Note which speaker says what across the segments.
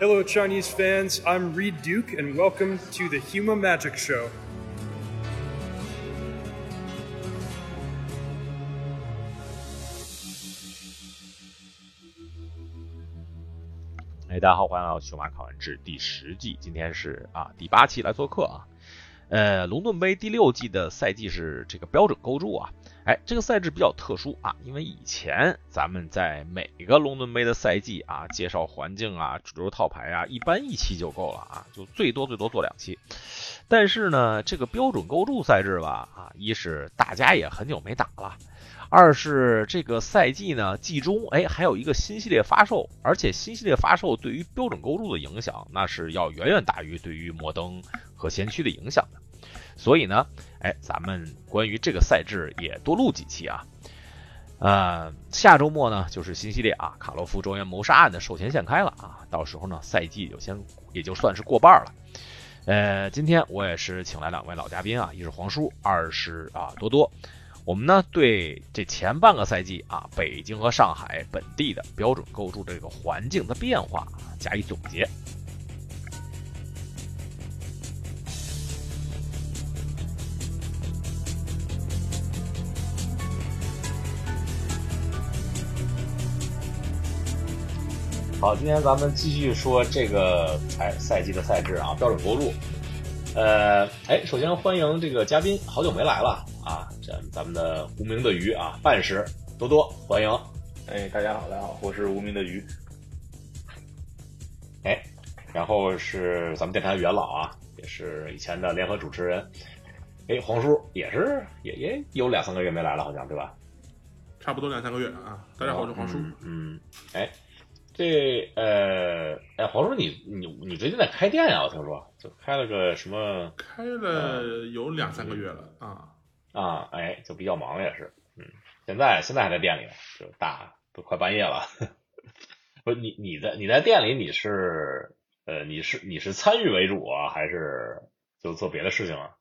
Speaker 1: Hello, Chinese fans. I'm Reed Duke, and welcome to the Huma Magic Show.
Speaker 2: 哎，大家好，欢迎来到《熊马考完制》第十季，今天是啊第八期来做客啊。呃，龙盾杯第六季的赛季是这个标准构筑啊。哎，这个赛制比较特殊啊，因为以前咱们在每个龙盾杯的赛季啊，介绍环境啊、主流套牌啊，一般一期就够了啊，就最多最多做两期。但是呢，这个标准构筑赛制吧，啊，一是大家也很久没打了。二是这个赛季呢，季中哎还有一个新系列发售，而且新系列发售对于标准构筑的影响，那是要远远大于对于摩登和先驱的影响的。所以呢，哎，咱们关于这个赛制也多录几期啊。呃，下周末呢就是新系列啊，卡洛夫庄园谋杀案的售前限开了啊，到时候呢赛季就先也就算是过半了。呃，今天我也是请来两位老嘉宾啊，一是黄叔，二是啊多多。我们呢对这前半个赛季啊，北京和上海本地的标准构筑这个环境的变化加以总结。好，今天咱们继续说这个赛赛季的赛制啊，标准国路。呃，哎，首先欢迎这个嘉宾，好久没来了啊，这咱们的无名的鱼啊，半时多多欢迎。
Speaker 3: 哎，大家好，大家好，我是无名的鱼。
Speaker 2: 哎，然后是咱们电台元老啊，也是以前的联合主持人。哎，黄叔也是也也有两三个月没来了，好像对吧？
Speaker 4: 差不多两三个月啊。大家好，我是黄叔。
Speaker 2: 嗯，哎。这呃，哎，黄叔，你你你最近在开店呀？我听说，就开了个什么？
Speaker 4: 开了有两三个月了啊
Speaker 2: 啊！哎，就比较忙也是，嗯，现在现在还在店里，就大都快半夜了。不是，你你在你在店里，你是呃，你是你是参与为主啊，还是就做别的事情啊？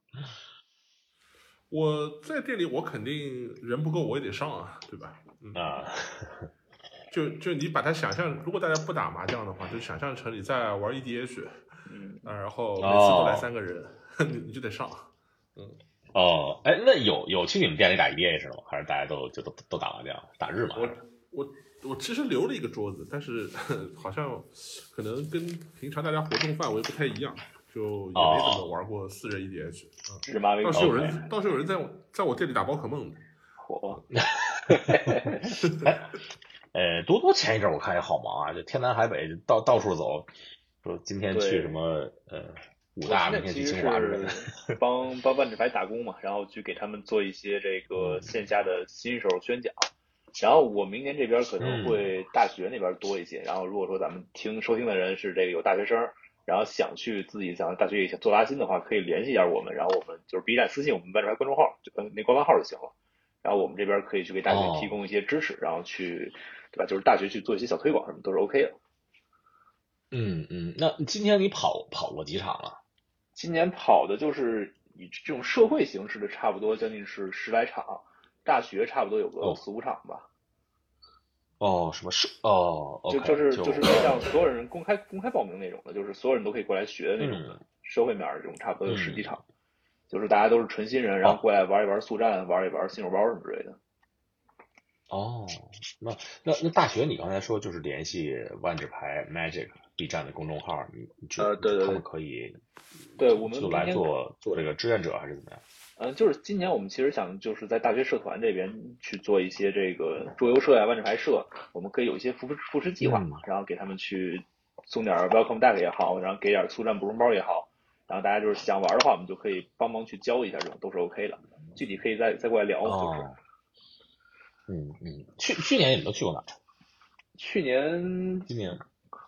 Speaker 4: 我在店里，我肯定人不够，我也得上啊，对吧？
Speaker 2: 啊。
Speaker 4: 就就你把它想象，如果大家不打麻将的话，就想象成你在玩 EDH，
Speaker 3: 嗯，
Speaker 4: 然后每次都来三个人，你你就得上，嗯，
Speaker 2: 哦，哎，那有有去你们店里打 EDH 吗？还是大家都就都都打麻将打日麻？
Speaker 4: 我我我其实留了一个桌子，但是 好像可能跟平常大家活动范围不太一样，就也没怎么玩过四人 EDH，
Speaker 3: 日麻
Speaker 4: 倒是有人倒是有人在在我店里打宝可梦的，
Speaker 3: 火。
Speaker 2: 呃，多多前一阵我看也好忙啊，就天南海北到到处走，说今天去什么呃武大，明天去清华之类的，
Speaker 3: 帮帮万智牌打工嘛，然后去给他们做一些这个线下的新手宣讲。然后我明年这边可能会大学那边多一些。然后如果说咱们听收听的人是这个有大学生，然后想去自己想大学想做拉新的话，可以联系一下我们，然后我们就是 B 站私信我们万智牌公众号，就那官方号就行了。然后我们这边可以去给大学提供一些支持，然后去。对吧？就是大学去做一些小推广什么都是 OK 的。
Speaker 2: 嗯嗯，那今天你跑跑过几场了？
Speaker 3: 今年跑的就是以这种社会形式的，差不多将近是十来场。大学差不多有个四五场吧。
Speaker 2: 哦，什么社？哦，
Speaker 3: 就就是就是像所有人公开公开报名那种的，就是所有人都可以过来学的那种的社会面这种，差不多有十几场。就是大家都是纯新人，然后过来玩一玩速战，玩一玩新手包什么之类的。
Speaker 2: 哦，那那那大学，你刚才说就是联系万智牌 Magic B 站的公众号，你
Speaker 3: 呃，对对，
Speaker 2: 他们可以，
Speaker 3: 对我们
Speaker 2: 就来做做这个志愿者还是怎么样？
Speaker 3: 嗯，就是今年我们其实想就是在大学社团这边去做一些这个桌游社呀、万智牌社，我们可以有一些扶持扶持计划嘛，然后给他们去送点 Welcome Deck 也好，然后给点速战补充包也好，然后大家就是想玩的话，我们就可以帮忙去教一下，这种都是 OK 的。具体可以再再过来聊，就是。
Speaker 2: 嗯嗯，去去年你们都去过哪？
Speaker 3: 去年、
Speaker 2: 今年，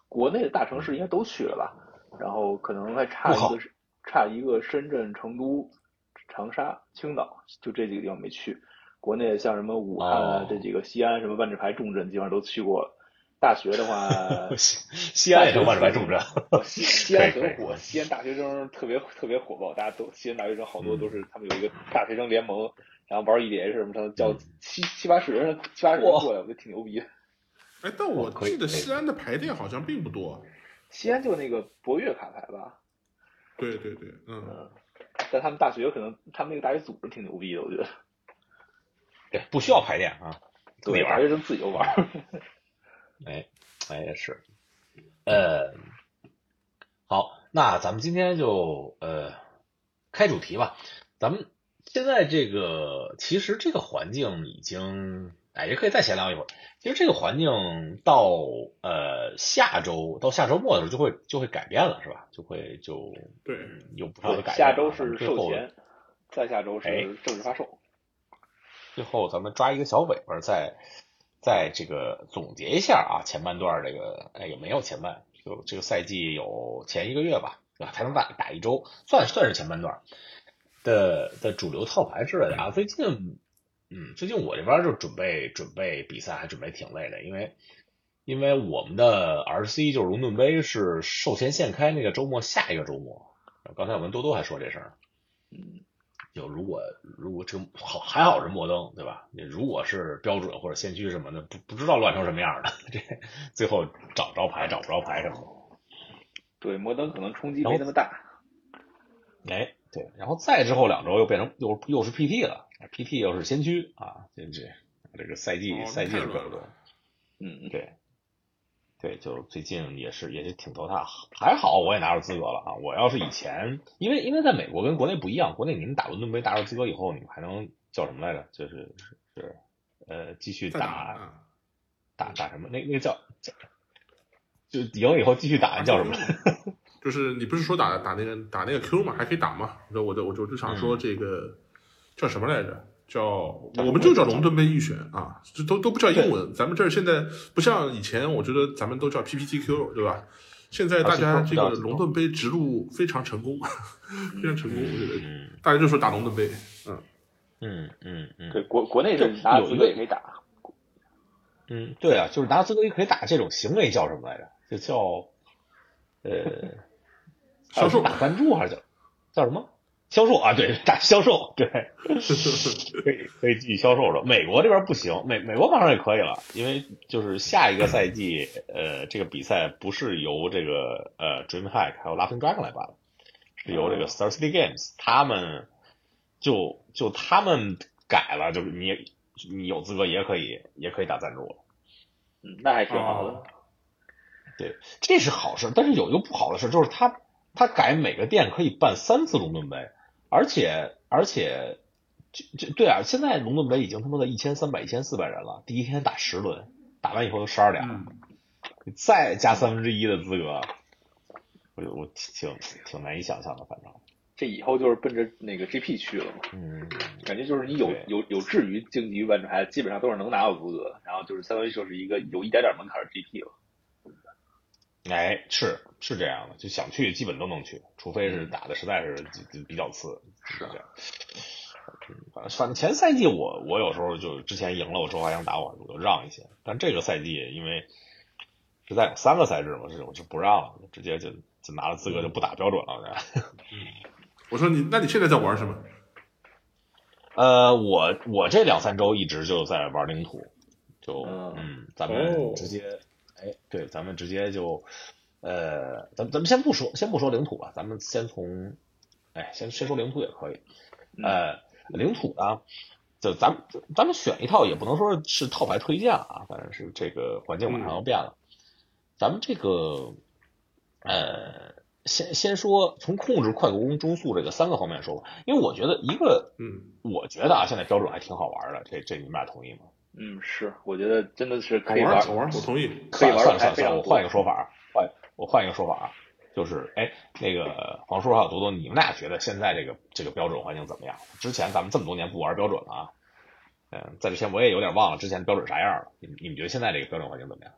Speaker 3: 国内的大城市应该都去了吧？然后可能还差一个，差一个深圳、成都、长沙、青岛，就这几个地方没去。国内像什么武汉啊，这几个西安什么万智牌重镇，基本上都去过。大学的话，
Speaker 2: 西安也是万智牌重镇。
Speaker 3: 西西安很火，西安大学生特别特别火爆，大家都西安大学生好多都是他们有一个大学生联盟。然后玩 EDH 什么，他叫七七八十人，七八十人过来，我觉得挺牛逼。
Speaker 4: 哎，但我记得西安的牌店好像并不多。
Speaker 3: 西安就那个博越卡牌吧，
Speaker 4: 对对对，嗯，
Speaker 3: 嗯，但他们大学可能他们那个大学组织挺牛逼的，我觉得，
Speaker 2: 对，不需要排练啊，自己
Speaker 3: 对，
Speaker 2: 玩
Speaker 3: 大学生自己就玩，
Speaker 2: 哎，哎是，呃，好，那咱们今天就呃开主题吧。咱们现在这个其实这个环境已经，哎，也可以再闲聊一会儿。其实这个环境到呃下周到下周末的时候就会就会改变了，是吧？就会就
Speaker 4: 对，
Speaker 2: 有不少的，改变。
Speaker 3: 下周是
Speaker 2: 最后
Speaker 3: 授权，再下周
Speaker 2: 哎
Speaker 3: 是正式发售。
Speaker 2: 最后咱们抓一个小尾巴，再再这个总结一下啊，前半段这个哎也没有前半，就这个赛季有前一个月吧，对吧？才能打打一周，算算是前半段的的主流套牌之类的啊。最近，嗯，最近我这边就准备准备比赛，还准备挺累的，因为因为我们的 RC 就是龙盾杯是售前限开那个周末下一个周末，刚才我跟多多还说这事儿。
Speaker 3: 嗯，
Speaker 2: 就如果如果这好还好是摩登对吧？你如果是标准或者先驱什么的，不不知道乱成什么样的，这最后找不着牌找不着牌什么的。
Speaker 3: 对，摩登可能冲击没那么大。
Speaker 2: 哎，对，然后再之后两周又变成又又是 PT 了，PT 又是先驱啊，这这这个赛季、
Speaker 4: 哦
Speaker 2: 赛季是各种
Speaker 3: 嗯，
Speaker 2: 对。对，就最近也是也是挺头大，还好我也拿到资格了啊！我要是以前，因为因为在美国跟国内不一样，国内你们打伦敦杯拿到资格以后，你们还能叫什么来着？就是是是呃继续打
Speaker 4: 啊，
Speaker 2: 打打什么？那那个叫叫就赢了以后继续打叫什么？
Speaker 4: 就是你不是说打打那个打那个 Q 嘛，还可以打嘛？我我就我就就想说这个、叫什么来着？叫
Speaker 2: 叫
Speaker 4: 我们就叫龙盾杯预选啊，这都都不叫英文。咱们这儿现在不像以前，我觉得咱们都叫 PPTQ 对吧？现在大家这个龙盾杯植入非常成功，非常成功，我觉得
Speaker 2: 嗯
Speaker 4: 大家就说打龙盾杯，嗯，
Speaker 2: 嗯嗯嗯
Speaker 3: 对，国国内是拿资格也可以打。
Speaker 2: 嗯，对啊，就是拿资格也可以打这种行为叫什么来着？就叫呃
Speaker 4: 销售
Speaker 2: 打赞助还是叫叫什么？销售啊，对，打销售，对，可以可以继续销售的。美国这边不行，美美国马上也可以了，因为就是下一个赛季，呃，这个比赛不是由这个呃 DreamHack 还有 Laughing Dragon 来办的，是由这个 Star City Games 他们就就他们改了，就是你你有资格也可以也可以打赞助了。
Speaker 3: 嗯，那还挺好的。
Speaker 4: 哦
Speaker 2: 对，这是好事，但是有一个不好的事，就是他他改每个店可以办三次龙盾杯，而且而且这这对啊，现在龙盾杯已经他妈的一千三百、一千四百人了，第一天打十轮，打完以后都十二点了，
Speaker 4: 嗯
Speaker 2: 再加三分之一的资格，我我挺挺难以想象的，反正，
Speaker 3: 这以后就是奔着那个 GP 去了嘛，
Speaker 2: 嗯，
Speaker 3: 感觉就是你有有有志于竞技于万智牌，基本上都是能拿到资格的，然后就是相当于就是一个有一点点门槛的 GP 了。
Speaker 2: 哎，是是这样的，就想去基本都能去，除非是打的实在是比比较次，是这样。嗯，反正反正前赛季我我有时候就之前赢了，我周华阳打我，我就让一些。但这个赛季因为实在有三个赛制嘛，是我就不让了，直接就就拿了资格就不打标准了。
Speaker 4: 我说你，那你现在在玩什么？
Speaker 2: 呃，我我这两三周一直就在玩领土，就
Speaker 3: 嗯
Speaker 2: 嗯，咱
Speaker 4: 哦
Speaker 2: 们直接，哎，对，咱们直接就，呃，咱咱们先不说，先不说领土吧，咱们先从，哎，先先说领土也可以，
Speaker 3: 嗯
Speaker 2: 呃，领土呢，就咱们咱们选一套也不能说是套牌推荐啊，反正是这个环境马上要变了，咱们这个，呃。先先说从控制、快攻、中速这个三个方面说吧，因为我觉得一个
Speaker 4: 嗯，
Speaker 2: 我觉得啊，现在标准还挺好玩的，这这你们俩同意吗？
Speaker 3: 嗯，是，我觉得真的是可以
Speaker 4: 玩我同意。
Speaker 3: 可以玩
Speaker 2: 算了算了算。我换一个说法，换我换一个说法啊，就是哎，那个黄叔还有多多，你们俩觉得现在这个这个标准环境怎么样？之前咱们这么多年不玩标准了啊，嗯，在之前我也有点忘了之前标准啥样了。你们你们觉得现在这个标准环境怎么样？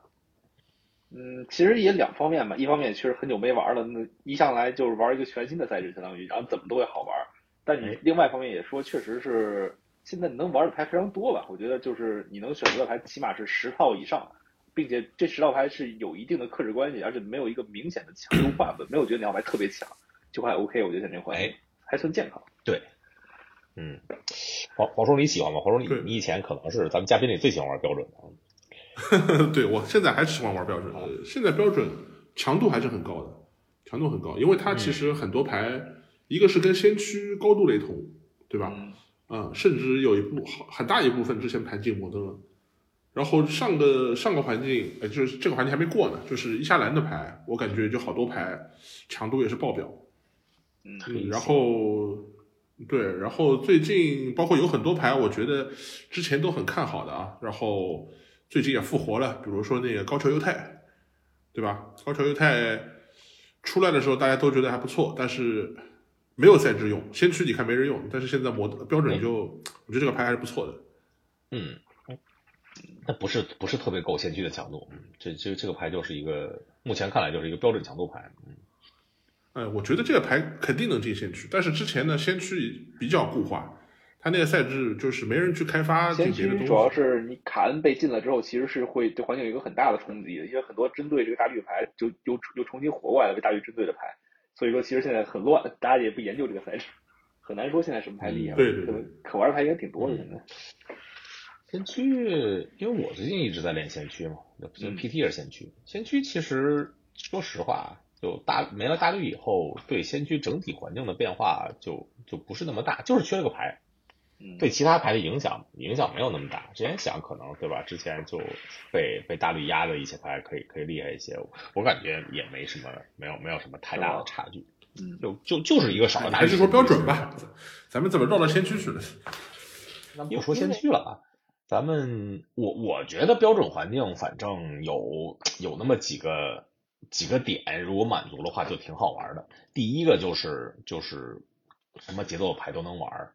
Speaker 3: 嗯，其实也两方面吧，一方面确实很久没玩了，那一上来就是玩一个全新的赛制，相当于，然后怎么都会好玩。但你
Speaker 2: 哎
Speaker 3: 另外一方面也说，确实是现在能玩的牌非常多吧？我觉得就是你能选择的牌起码是十套以上，并且这十套牌是有一定的克制关系，而且没有一个明显的强优划分，没有觉得哪套牌特别强，就还 OK。我觉得现在这个环境
Speaker 2: 哎
Speaker 3: 还算健康。
Speaker 2: 对，嗯，黄黄叔你喜欢吗？黄叔你你以前可能是咱们嘉宾里最喜欢玩标准的，
Speaker 4: 对我现在还是喜欢玩标准。呃现在标准强度还是很高的，强度很高，因为它其实很多牌，一个是跟先驱高度雷同，对吧？嗯，甚至有一部很大一部分之前盘进摩登了。然后上个上个环境，呃，就是这个环境还没过呢，就是一下蓝的牌，我感觉就好多牌强度也是爆表。
Speaker 3: 嗯，
Speaker 4: 然后对，然后最近包括有很多牌，我觉得之前都很看好的啊，然后最近也复活了，比如说那个高桥优太，对吧？高桥优太出来的时候大家都觉得还不错，但是没有赛制用，先驱你看没人用，但是现在模标准就，我觉得这个牌还是不错的。
Speaker 2: 嗯。那不是不是特别够先驱的强度，这这这个牌就是一个目前看来就是一个标准强度牌，嗯，
Speaker 4: 哎，我觉得这个牌肯定能进先驱，但是之前呢先驱比较固化，它那个赛制就是没人去开发
Speaker 3: 先驱，主要是你卡恩被禁了之后，其实是会对环境有一个很大的冲击的，因为很多针对这个大绿牌就又又重新活过来了，被大绿针对的牌，所以说其实现在很乱，大家也不研究这个赛制，很难说现在什么牌厉害，
Speaker 4: 对对
Speaker 3: 对，可玩的牌应该挺多的现在。
Speaker 2: 先驱，因为我最近一直在练先驱嘛，就 PT 也是先驱。先驱其实说实话，就大没了大绿以后，对先驱整体环境的变化就就不是那么大，就是缺了个牌，对其他牌的影响影响没有那么大。之前想可能对吧？之前就被被大绿压的一些牌可以可以厉害一些，我感觉也没什么，没有没有什么太大的差距。嗯，就就就是一个少的大
Speaker 4: 还是说标准吧？咱们怎么绕到先驱去了？
Speaker 2: 那不说先驱了啊。咱们我我觉得标准环境反正有有那么几个几个点，如果满足的话就挺好玩的。第一个就是就是什么节奏牌都能玩，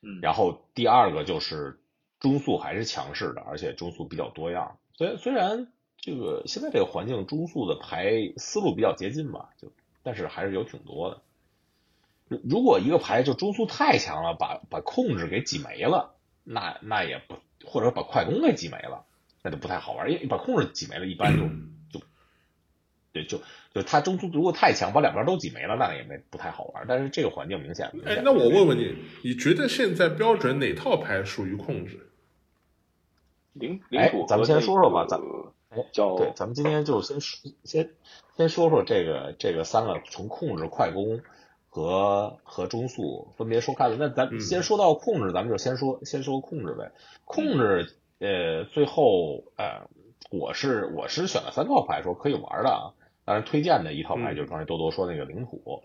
Speaker 3: 嗯，
Speaker 2: 然后第二个就是中速还是强势的，而且中速比较多样。虽虽然这个现在这个环境中速的牌思路比较接近吧，就但是还是有挺多的。如果一个牌就中速太强了，把把控制给挤没了，那那也不。或者把快攻给挤没了，那就不太好玩。因为把控制挤没了，一般就就对，就就他中途如果太强，把两边都挤没了，那也没不太好玩。但是这个环境明显，
Speaker 4: 哎，那我问问你，你觉得现在标准哪套牌属于控制？
Speaker 3: 领
Speaker 2: 哎，咱们先说说吧，咱
Speaker 3: 哎叫
Speaker 2: 对，咱们今天就先说先先说说这个这个三个从控制、快攻。和和中速分别说开了，那咱先说到控制，咱们就先说先说控制呗。控制呃，最后呃，我是我是选了三套牌，说可以玩的啊。当然推荐的一套牌就是刚才多多说那个领土，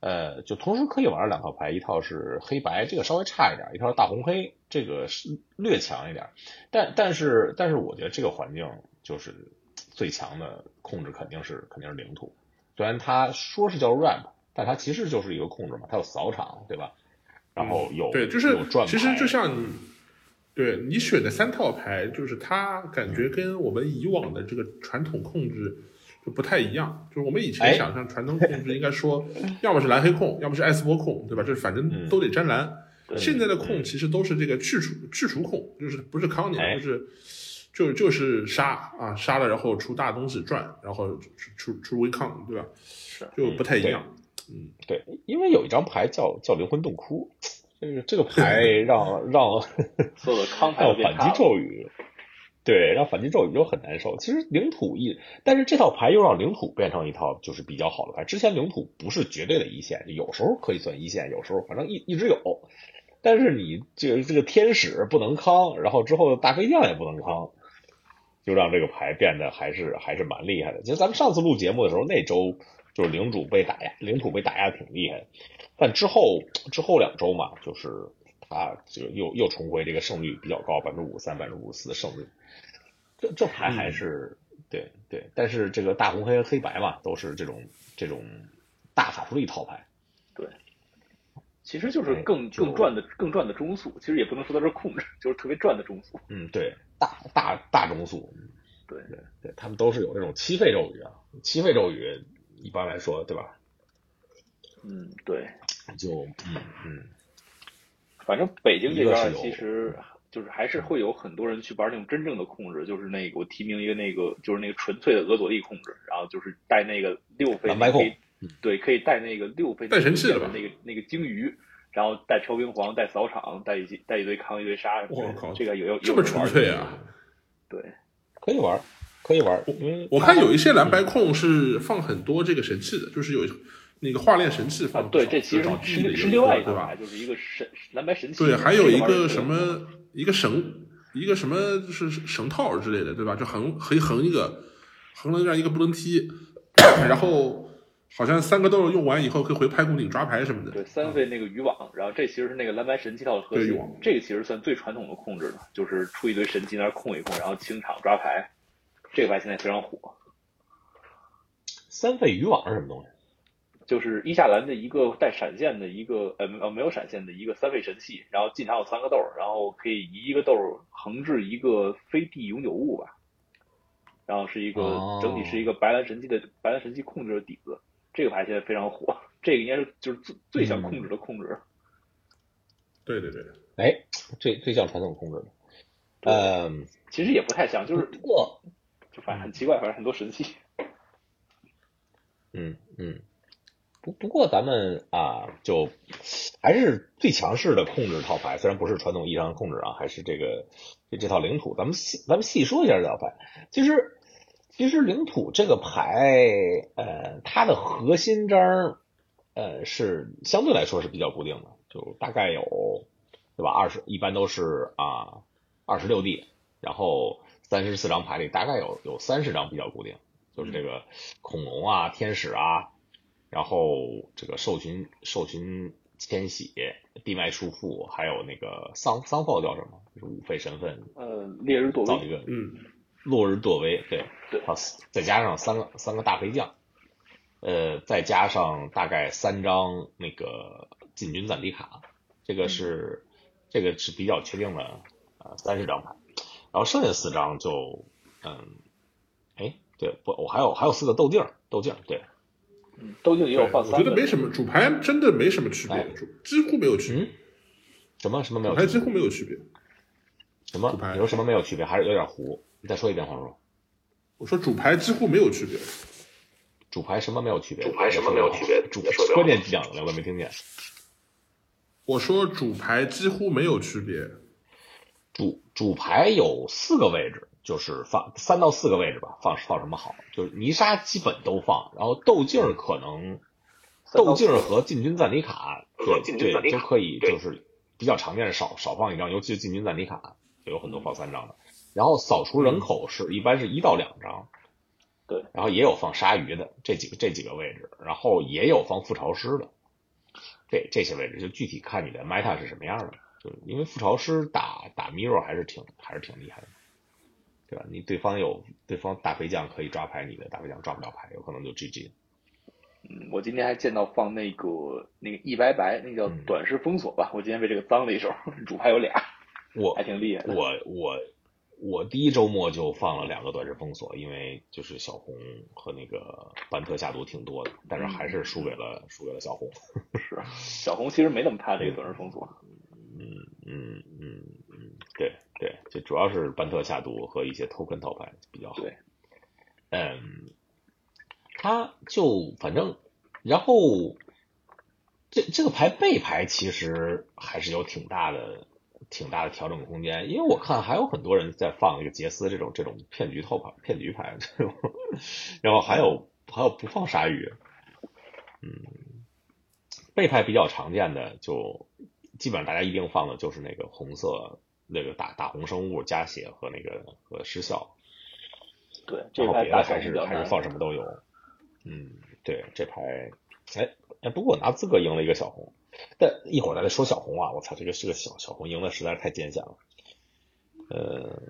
Speaker 2: 呃，就同时可以玩两套牌，一套是黑白，这个稍微差一点；一套是大红黑，这个是略强一点。但但是但是我觉得这个环境就是最强的控制肯定是肯定是领土，虽然它说是叫 ramp。但它其实就是一个控制嘛，它有扫场，对吧？然后有
Speaker 4: 对，就是其实就像你对你选的三套牌，就是它感觉跟我们以往的这个传统控制就不太一样。就是我们以前想象传统控制应该说，要么是蓝黑控，要么是艾斯波控，对吧？就是反正都得沾蓝。现在的控其实都是这个去除去除控，就是不是康宁，就是就就是杀啊杀了，然后出大东西转，然后出出出微抗，对吧？是就不太一样。
Speaker 2: 嗯，对，因为有一张牌叫叫灵魂洞窟，这个这个牌 让让
Speaker 3: 所有的康牌
Speaker 2: 让反击咒语，对，让反击咒语就很难受。其实领土一，但是这套牌又让领土变成一套就是比较好的牌。之前领土不是绝对的一线，有时候可以算一线，有时候反正一一直有。但是你这个这个天使不能康，然后之后大飞将也不能康，就让这个牌变得还是还是蛮厉害的。其实咱们上次录节目的时候，那周。就是领主被打压，领土被打压挺厉害，但之后之后两周嘛，就是他就又又重回这个胜率比较高，百分之五三、百分之五四的胜率。这这牌还是对对，但是这个大红黑黑白嘛，都是这种这种大法术力套牌。
Speaker 3: 对，其实就是更更赚的更赚的中速，其实也不能说它是控制，就是特别赚的中速。
Speaker 2: 嗯，对，大大大中速。
Speaker 3: 对
Speaker 2: 对对，他们都是有这种七费咒语啊，七费咒语。一般来说，对吧？
Speaker 3: 嗯，对，
Speaker 2: 就嗯嗯，
Speaker 3: 反正北京这边其实就是还是会有很多人去玩那种真正的控制，就是那个我提名一个那个就是那个纯粹的俄佐利控制，然后就是带那个六费可以对，可以带那个六费
Speaker 4: 带神器
Speaker 3: 的那个那个鲸鱼，然后带超冰皇，带扫场，带一带一堆扛一堆杀。
Speaker 4: 我靠，
Speaker 3: 这个有有
Speaker 4: 这么纯粹啊？
Speaker 3: 对，
Speaker 2: 可以玩。可以玩。因为
Speaker 4: 我看有一些蓝白控是放很多这个神器的，就是有那个化炼神器放。
Speaker 3: 对，这其实是是另外一个吧，就是一个神蓝白神器。
Speaker 4: 对，还有一个什么一个绳，一个什么就是绳套之类的，对吧？就横可以横一个，横了这样一个不能踢，然后。好像三个豆用完以后可以回拍骨顶抓牌什么的。
Speaker 3: 对，三费那个渔网，然后这其实是那个蓝白神器套的核心。这个其实算最传统的控制了，就是出一堆神器那控一控，然后清场抓牌。这个牌现在非常火。
Speaker 2: 三费渔网是什么东西？
Speaker 3: 就是伊夏兰的一个带闪现的一个呃呃没有闪现的一个三费神器，然后进场有三个豆，然后可以移一个豆横置一个飞地永久物吧。然后是一个整体是一个白蓝神器的白蓝神器控制的底子。这个牌现在非常火，这个应该是就是最最想控制的控制。
Speaker 4: 对对对，
Speaker 2: 哎，最最像传统控制的。嗯，
Speaker 3: 其实也不太像，就是
Speaker 2: 不过
Speaker 3: 就反正很奇怪，反正很多神器。
Speaker 2: 嗯嗯，不过咱们啊，就还是最强势的控制套牌，虽然不是传统意义上的控制啊，还是这个这这套领土。咱们细咱们细说一下这套牌，其实。其实领土这个牌，呃，它的核心张，呃，是相对来说是比较固定的，就大概有，对吧？二十一般都是啊，二十六 D，然后三十四张牌里大概有有三十张比较固定，就是这个恐龙啊、天使啊，然后这个兽群兽群迁徙、地脉束缚，还有那个桑桑炮叫什么？就是五费身份，
Speaker 3: 呃，烈日堕
Speaker 2: 造一个，
Speaker 3: 嗯。
Speaker 2: 落日堕威，对，好，再加上三个三个大飞将，呃，再加上大概三张那个进军暂地卡，这个是这个是比较确定的，呃，三十张牌，然后剩下四张就，嗯，哎，对，不，我还有还有四个豆镜，豆镜，对，
Speaker 3: 嗯，豆镜也有放
Speaker 4: 三，我觉得没什么，主牌真的没什么区别，主几乎没有区别，
Speaker 2: 什么什么没有，
Speaker 4: 主牌几乎没有区别，
Speaker 2: 什么？你说什么没有区别？还是有点糊？你再说一遍，黄叔。
Speaker 4: 我说主牌几乎没有区别。
Speaker 2: 主牌什么没有区别？
Speaker 3: 主牌什么没有区别？
Speaker 2: 主关键讲了我没听见。
Speaker 4: 我说主牌几乎没有区别。
Speaker 2: 主主牌有四个位置，就是放三到四个位置吧，放放什么好？就是泥沙基本都放，然后豆镜可能豆镜和进军赞尼卡，对对都可以，就是比较常见，少少放一张，尤其是进军赞尼卡，就有很多放三张的。然后扫除人口是一般是一到两张，
Speaker 3: 对，
Speaker 2: 然后也有放鲨鱼的这几个这几个位置，然后也有放覆巢师的，这这些位置就具体看你的 meta 是什么样的，就因为覆巢师打打 mirror 还是挺还是挺厉害的，对吧？你对方有对方大飞将可以抓牌，你的大飞将抓不了牌，有可能就 GG。
Speaker 3: 嗯，我今天还见到放那个那个一白白，那叫短时封锁吧，我今天被这个脏了一手，主牌有俩，
Speaker 2: 我
Speaker 3: 还挺厉害，
Speaker 2: 我我。我第一周末就放了两个短时封锁，因为就是小红和那个班特下毒挺多的，但是还是输给了输给了小红。
Speaker 3: 是，小红其实没那么怕这个短时封锁。
Speaker 2: 嗯嗯嗯嗯，对对，就主要是班特下毒和一些 token 套牌比较好。
Speaker 3: 对，
Speaker 2: 嗯，他就反正，然后这这个牌背牌其实还是有挺大的。挺大的调整空间，因为我看还有很多人在放那个杰斯这种这种骗局套牌、骗局牌这种，然后还有还有不放鲨鱼，嗯，背牌比较常见的就基本上大家一定放的就是那个红色那个打打红生物加血和那个和失效，
Speaker 3: 对，
Speaker 2: 然后别的还是还是放什么都有，嗯，对，这牌哎哎，不过我拿资格赢了一个小红。但一会儿咱再说小红啊！我操，这个是个小小红赢的实在是太艰险了。呃，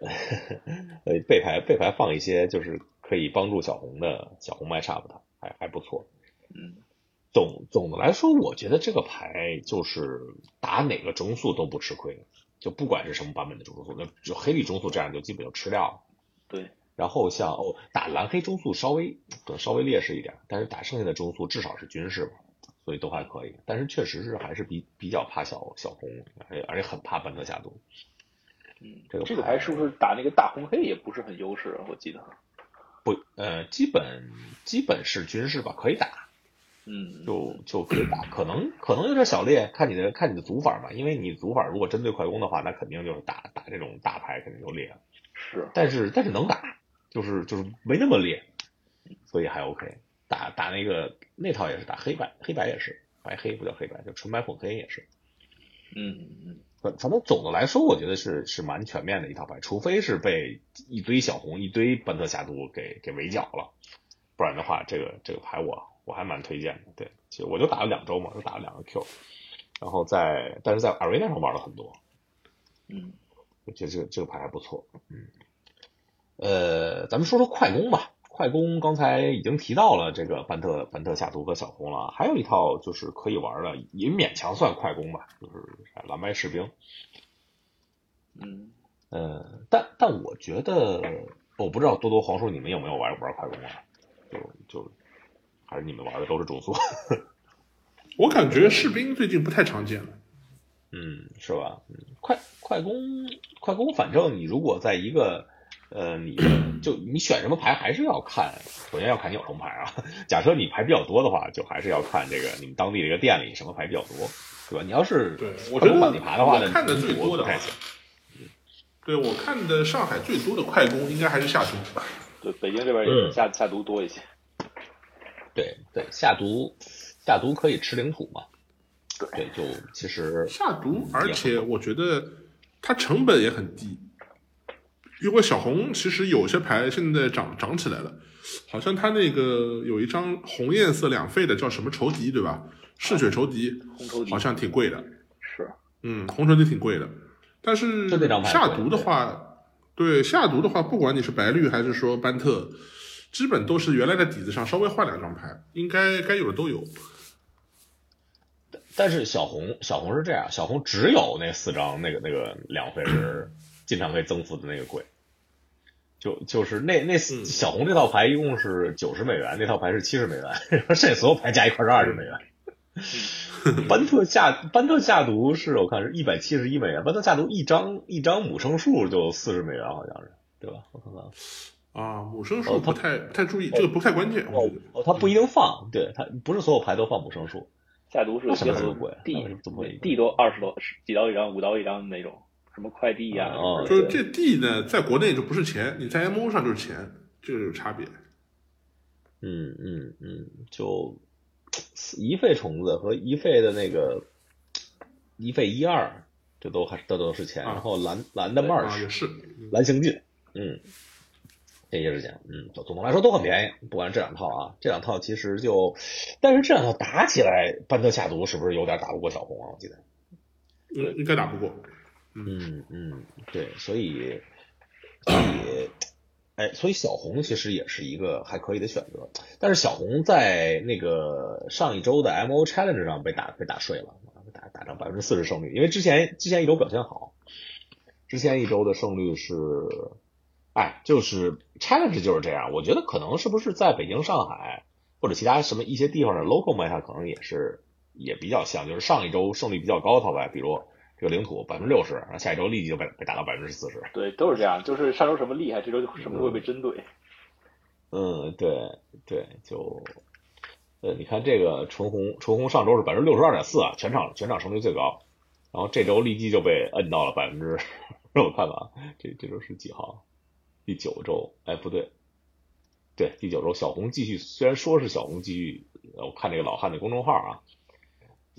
Speaker 2: 呃，背牌背牌放一些就是可以帮助小红的小红麦差不多，还还不错。
Speaker 3: 嗯，
Speaker 2: 总总的来说，我觉得这个牌就是打哪个中速都不吃亏，就不管是什么版本的中速，那就黑绿中速这样就基本就吃掉了。
Speaker 3: 对。
Speaker 2: 然后像哦，打蓝黑中速稍微可能稍微劣势一点，但是打剩下的中速至少是军事嘛。所以都还可以，但是确实是还是比比较怕小小红，而且而且很怕班特下毒。
Speaker 3: 嗯，
Speaker 2: 这个
Speaker 3: 这个牌是不是打那个大红黑也不是很优势？我记得
Speaker 2: 不，呃，基本基本是军事吧，可以打。
Speaker 3: 嗯，
Speaker 2: 就就可以打，可能可能有点小裂，看你的看你的组法吧，因为你组法如果针对快攻的话，那肯定就是打打这种大牌肯定就裂。
Speaker 3: 是，
Speaker 2: 但是但是能打，就是就是没那么裂，所以还 OK。打打那个那套也是打黑白，黑白也是白黑不叫黑白，就纯白混黑也是。
Speaker 3: 嗯嗯，
Speaker 2: 反反正总的来说，我觉得是是蛮全面的一套牌，除非是被一堆小红、一堆班特下毒给给围剿了，不然的话，这个这个牌我我还蛮推荐的。对，其实我就打了两周嘛，就打了两个 Q，然后在但是在 Arena 上玩了很多。
Speaker 3: 嗯，
Speaker 2: 我觉得这个这个牌还不错。嗯，呃，咱们说说快攻吧。快攻刚才已经提到了这个班特班特下图和小红了，还有一套就是可以玩的，也勉强算快攻吧，就是蓝白士兵。
Speaker 3: 嗯，
Speaker 2: 呃，但但我觉得，我不知道多多黄叔你们有没有玩玩快攻啊？就就还是你们玩的都是中速？
Speaker 4: 我感觉士兵最近不太常见了。
Speaker 2: 嗯，是吧？嗯，快快攻快攻，反正你如果在一个。呃，你就你选什么牌还是要看，首先要看你有什么牌啊。假设你牌比较多的话，就还是要看这个你们当地这个店里什么牌比较多，对吧？你要是
Speaker 4: 对我觉得
Speaker 2: 本地牌的话呢，
Speaker 4: 看的最多的
Speaker 2: 太行。
Speaker 4: 对我看的上海最多的快攻应该还是下毒。
Speaker 3: 对，北京这边也下下毒多一些。
Speaker 2: 对对，下毒下毒可以吃领土嘛？对，就其实
Speaker 4: 下毒，而且我觉得它成本也很低。因为小红其实有些牌现在涨涨起来了，好像它那个有一张红颜色两费的叫什么仇敌对吧？嗜血仇敌，好像挺贵的。
Speaker 3: 是，
Speaker 4: 嗯，红仇敌挺贵的，但是下毒的话，对下毒的话，不管你是白绿还是说班特，基本都是原来的底子上稍微换两张牌，应该该有的都有。
Speaker 2: 但是小红小红是这样，小红只有那四张那个那个两费是。经常可以增幅的那个贵，就就是那那小红这套牌一共是九十美元，那套牌是七十美元，剩下所有牌加一块是二十美元。班特下班特下毒是我看是一百七十一美元，班特下毒一张一张母生数就四十美元，好像是对吧？我看看
Speaker 4: 啊，母生数不太不太注意，这个不太关键。
Speaker 2: 哦哦，他不一定放，对它不是所有牌都放母生数。
Speaker 3: 下毒是
Speaker 2: 什么都贵
Speaker 3: ，D D 都二十多几刀一张，五刀一张的那种。什么快递呀？
Speaker 4: 就是这地呢，在国内就不是钱，你在 M O 上就是钱，这个有差别。
Speaker 2: 嗯嗯嗯，就一费虫子和一费的那个一费一二，这都还这都是钱。然后蓝蓝的 March
Speaker 4: 也是
Speaker 2: 蓝星进，嗯，这些是钱。嗯，总总的来说都很便宜。不管这两套啊，这两套其实就，但是这两套打起来，班特下毒是不是有点打不过小红啊？我记得，
Speaker 4: 应应该打不过。
Speaker 2: 嗯嗯，对，所以所以哎，所以小红其实也是一个还可以的选择，但是小红在那个上一周的 M O Challenge 上被打被打碎了，打打成百分之四十胜率，因为之前之前一周表现好，之前一周的胜率是，哎，就是 Challenge 就是这样，我觉得可能是不是在北京、上海或者其他什么一些地方的 Local Meta 可能也是也比较像，就是上一周胜率比较高的套牌，比如。这个领土百分之六十，然后下一周立即就被被打到百分之四十。
Speaker 3: 对，都是这样，就是上周什么厉害，这周就什么会被针对。
Speaker 2: 嗯，对对，就呃，你看这个纯红，纯红上周是百分之六十二点四啊，全场全场胜率最高，然后这周立即就被摁到了百分之，让 我看看啊，这这周是几号？第九周？哎，不对，对，第九周小红继续，虽然说是小红继续，我看这个老汉的公众号啊。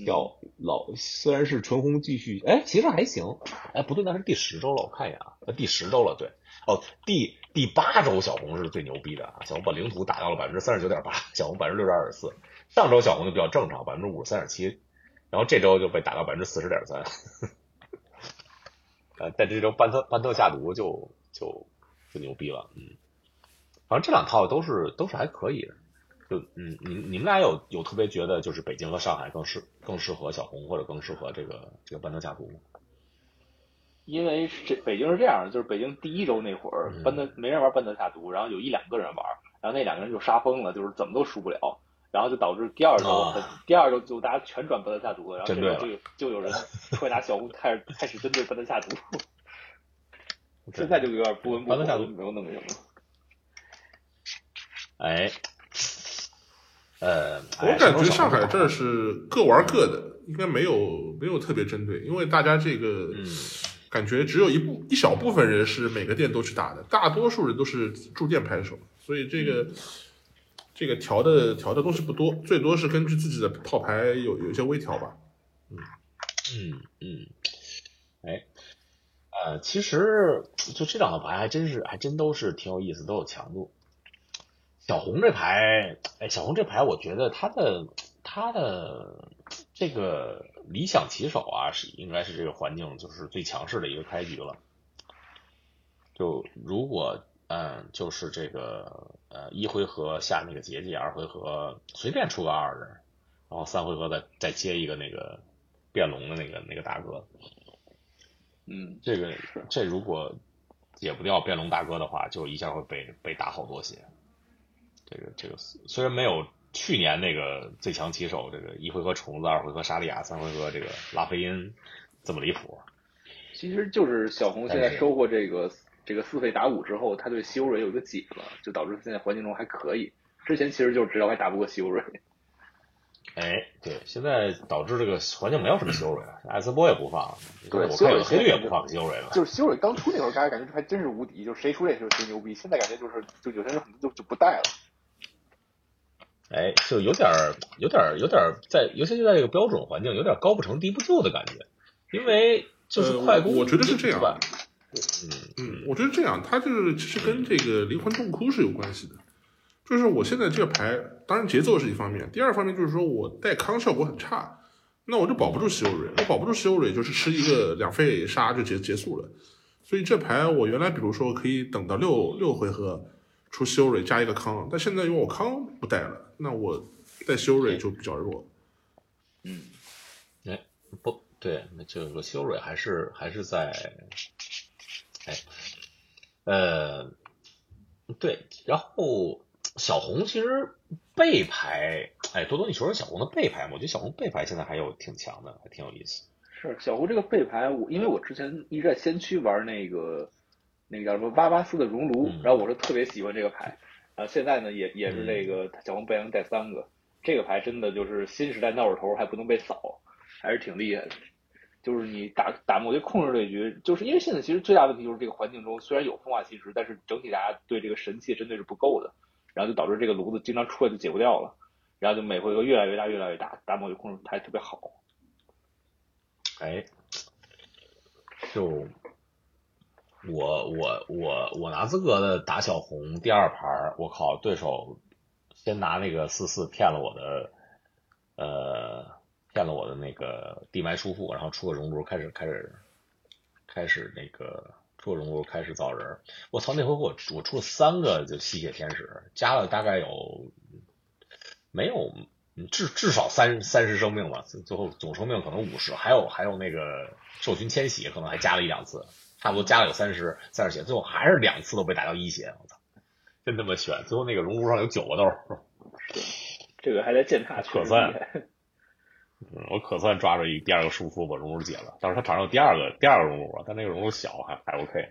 Speaker 2: 叫老虽然是纯红继续，哎，其实还行，哎，不对，那是第十周了，我看一眼啊，第十周了，对，哦，第第八周小红是最牛逼的啊，小红把领土打到了百分之三十九点八，小红百分之六十二点四，上周小红就比较正常，百分之五十三点七，然后这周就被打到百分之四十点三，呃，但这周班特班特下毒就就就牛逼了，嗯，反正这两套都是都是还可以的。就嗯，你你们俩有有特别觉得就是北京和上海更适更适合小红或者更适合这个这个班德家族吗？
Speaker 3: 因为这北京是这样的，就是北京第一周那会儿班德没人玩班德下毒，然后有一两个人玩，然后那两个人就杀疯了，就是怎么都输不了，然后就导致第二周第二周就大家全转班德下毒了，然后这周就就有人 出来拿小红开始开始针对班德下毒，现在就有点不温不火，没有那么什么。
Speaker 2: 哎。呃，
Speaker 4: 我感觉上海这是各玩各的，应该没有没有特别针对，因为大家这个感觉只有一部一小部分人是每个店都去打的，大多数人都是驻店拍手，所以这个这个调的调的东西不多，最多是根据自己的套牌有有一些微调吧。
Speaker 2: 嗯嗯，哎，呃，其实就这两个牌还真是还真都是挺有意思，都有强度。小红这牌，哎，小红这牌，我觉得他的他的这个理想棋手啊，是应该是这个环境就是最强势的一个开局了。就如果嗯，就是这个呃一回合下那个结界，二回合随便出个二人，然后三回合再再接一个那个变龙的那个那个大哥。
Speaker 3: 嗯，
Speaker 2: 这个这如果解不掉变龙大哥的话，就一下会被被打好多血。这个这个虽然没有去年那个最强棋手这个一回合虫子，二回合沙利亚，三回合这个拉菲因这么离谱。
Speaker 3: 其实就是小红现在收获这个这个四费打五之后，他对修蕊有一个解了，就导致现在环境中还可以。之前其实就是知道还打不过修蕊。
Speaker 2: 哎，对，现在导致这个环境没有什么修蕊了，艾斯波也不放，
Speaker 3: 对，
Speaker 2: 我看有黑绿也不放修蕊了。
Speaker 3: 就是修蕊刚出那会儿，大家感觉还真是无敌，就谁出这就谁牛逼。现在感觉就是就有些人就就不带了。
Speaker 2: 哎，就有点儿，有点儿，有点儿在，尤其是在这个标准环境，有点高不成低不就的感觉。因为就是快攻，
Speaker 4: 我觉得是这样。
Speaker 2: 嗯
Speaker 4: 嗯，我觉得这样，它就是其实跟这个灵魂洞窟是有关系的。就是我现在这个牌，当然节奏是一方面，第二方面就是说我带康效果很差，那我就保不住西欧蕊，我保不住西欧蕊，就是吃一个两费杀就结结束了。所以这牌我原来比如说可以等到六六回合出西欧蕊加一个康，但现在因为我康不带了，那我带修蕊就比较弱。
Speaker 2: 嗯，哎，不对，那这个修蕊还是还是在，哎，呃，对，然后。小红其实背牌，哎，多多，你说说小红的背牌，我觉得小红背牌现在还有挺强的，还挺有意思。
Speaker 3: 是小红这个背牌，我因为我之前一直在先驱玩那个那个叫什么巴巴斯的熔炉，然后我是特别喜欢这个牌，啊，现在呢也也是这个小红背能带三个，这个牌真的就是新时代闹着头还不能被扫，还是挺厉害的。就是你打打某些控制对局，就是因为现在其实最大问题就是这个环境中虽然有风化侵蚀，但是整体大家对这个神器针对是不够的。然后就导致这个炉子经常出来就解不掉了，然后就每回合越来越大，越来越大，打某个控制台特别好。
Speaker 2: 哎，就我我我我拿资格的打小红第二盘，我靠，对手先拿那个四四骗了我的，呃，骗了我的那个地埋出腹，然后出个熔炉，开始开始开始那个。出熔炉开始造人，我操！那回我我出了三个就吸血天使，加了大概有没有至至少三三十生命吧，最后总生命可能五十，还有还有那个兽群迁徙可能还加了一两次，差不多加了有三十三十血，最后还是两次都被打到一血，我操！真他妈悬！最后那个熔炉上有九个豆，
Speaker 3: 这个还在践踏
Speaker 2: 可算。嗯，我可算抓住一第二个输出把熔炉解了。但是他场上有第二个第二个熔炉啊，但那个熔炉小，还还 OK。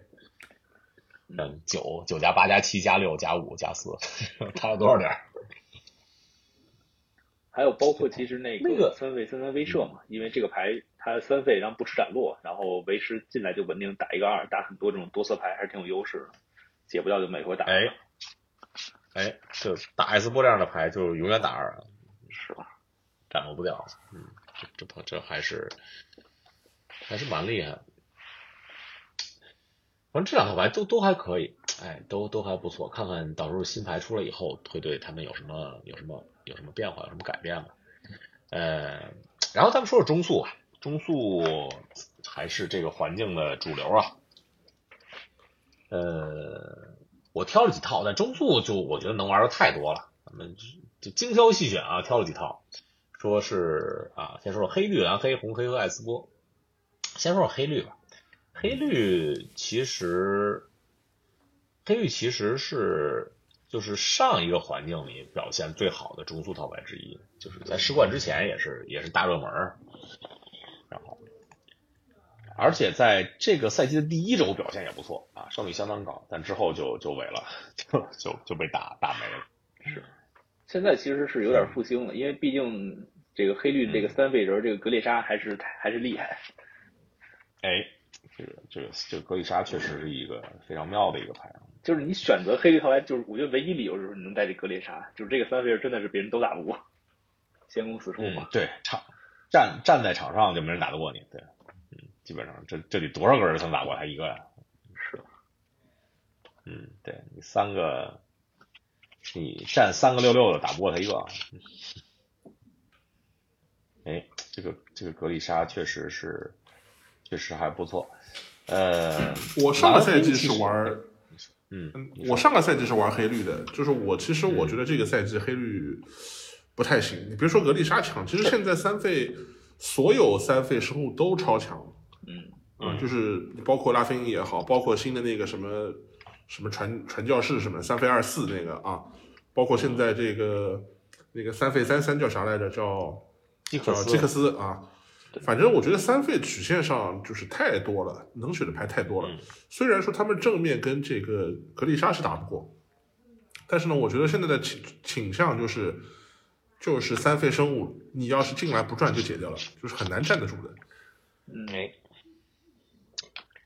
Speaker 2: 嗯，九九加八加七加六加五加四，差了多少点？
Speaker 3: 还有包括其实那个三费三三威慑嘛，因为这个牌它三费然后不吃斩落，然后为师进来就稳定打一个二，打很多这种多色牌还是挺有优势的。解不掉就每回打。
Speaker 2: 哎，哎，就打 S 波这样的牌就永远打二。掌握不了，嗯，这这这还是还是蛮厉害。反正这两套牌都都还可以，哎，都都还不错。看看到时候新牌出来以后，会对他们有什么有什么有什么变化，有什么改变吗？呃，然后咱们说说中速啊，中速还是这个环境的主流啊。呃，我挑了几套，但中速就我觉得能玩的太多了，咱们就精挑细选啊，挑了几套。说是啊，先说说黑绿蓝黑红黑和艾斯波。先说说黑绿吧，黑绿其实黑绿其实是就是上一个环境里表现最好的中速套牌之一，就是在世冠之前也是也是大热门。然后，而且在这个赛季的第一周表现也不错啊，胜率相当高，但之后就就萎了，就就就被打打没了。
Speaker 3: 是。现在其实是有点复兴了，因为毕竟这个黑绿这个三费人这个格列莎还是还是厉害。
Speaker 2: 哎，这个这个这个格丽莎确实是一个非常妙的一个牌。
Speaker 3: 就是你选择黑绿套牌，就是我觉得唯一理由就是你能带这格丽莎，就是这个三费人真的是别人都打不过，先攻四处嘛。
Speaker 2: 对，场站站在场上就没人打得过你。对，嗯，基本上这这得多少个人才能打过他一个呀？
Speaker 3: 是。
Speaker 2: 嗯，对你三个，你站三个六六的打不过他一个。哎，这个这个格丽莎确实是，确实还不错。呃，
Speaker 4: 我上个赛季是玩。
Speaker 2: 嗯，
Speaker 4: 我上个赛季是玩黑绿的，就是我其实我觉得这个赛季黑绿不太行。你别说格丽莎强，其实现在三费所有三费生物都超强。
Speaker 3: 嗯，
Speaker 4: 啊，就是包括拉菲尼也好，包括新的那个什么什么传传教士什么三费二四那个啊，包括现在这个那个三费三三叫啥来着？叫叫基克斯啊。反正我觉得三费曲线上就是太多了，能选的牌太多了。虽然说他们正面跟这个格丽莎是打不过，但是呢，我觉得现在的倾倾向就是，就是三费生物，你要是进来不转就解掉了，就是很难站得住的。
Speaker 3: 嗯，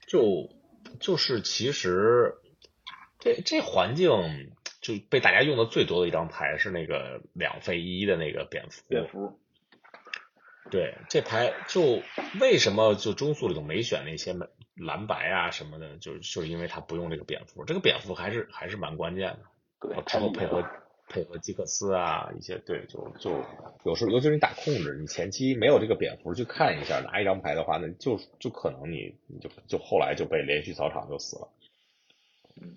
Speaker 2: 就就是其实这这环境就被大家用的最多的一张牌是那个两费一的那个蝙蝠。
Speaker 3: 蝙蝠。
Speaker 2: 对这牌就为什么就中速里头没选那些蓝白啊什么的，就就是因为他不用这个蝙蝠，这个蝙蝠还是还是蛮关键的。
Speaker 3: 对，
Speaker 2: 之后配合配合基克斯啊一些，对，就就有时候尤其是你打控制，你前期没有这个蝙蝠去看一下拿一张牌的话，那就就可能你你就就后来就被连续扫场就死了。
Speaker 3: 嗯，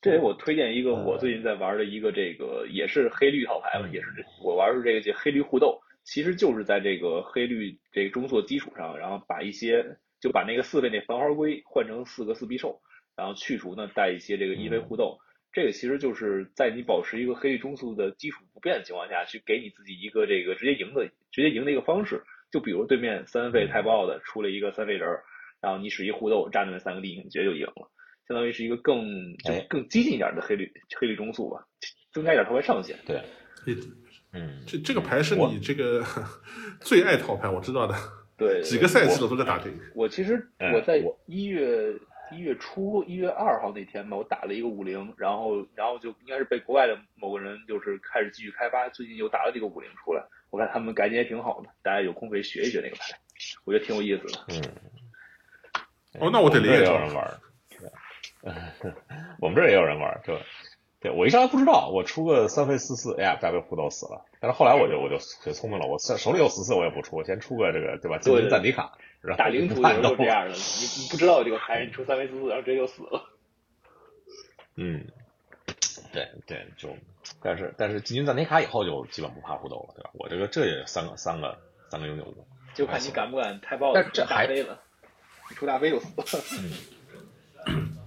Speaker 3: 这里我推荐一个我最近在玩的一个这个也是黑绿套牌嘛，也是这我玩的这个叫黑绿互斗。其实就是在这个黑绿这个中速基础上，然后把一些就把那个四费那繁花龟换成四个四必兽，然后去除呢带一些这个一费互斗，这个其实就是在你保持一个黑绿中速的基础不变的情况下去给你自己一个这个直接赢的直接赢的一个方式。就比如对面三费太暴的出了一个三费人，然后你使一互斗占那三个地，你直接就赢了，相当于是一个更就更激进一点的黑绿黑绿中速吧，增加一点套牌上限。
Speaker 2: 对。
Speaker 4: 嗯，这这个牌是你这个 最爱套牌，我知道的。
Speaker 3: 对，
Speaker 4: 几个赛季都在打这个。
Speaker 3: 我其实我在一月一月初一月二号那天吧，我打了一个五零，然后然后就应该是被国外的某个人就是开始继续开发，最近又打了这个五零出来。我看他们改进也挺好的，大家有空可以学一学那个牌，我觉得挺有意思的。
Speaker 2: 嗯。
Speaker 4: 哦，那我得练。
Speaker 2: 也有人玩。我们这儿也有人玩，这。对我一上来不知道，我出个三飞四四，哎呀，大被互斗死了。但是后来我就我就可聪明了，我手里有四四，我也不出，我先出个这个，对吧？金赞迪卡。
Speaker 3: 打领土也是这样的，你你不知道这个牌，你出三飞四四，然后直接就死了。
Speaker 2: 嗯，对对，就但是但是进军赞迪卡以后就基本不怕互斗了，对吧？我这个这也三个三个三个永久的，
Speaker 3: 就看你敢不敢太爆了，
Speaker 2: 这
Speaker 3: 大飞了，出大飞就死了。
Speaker 2: 嗯，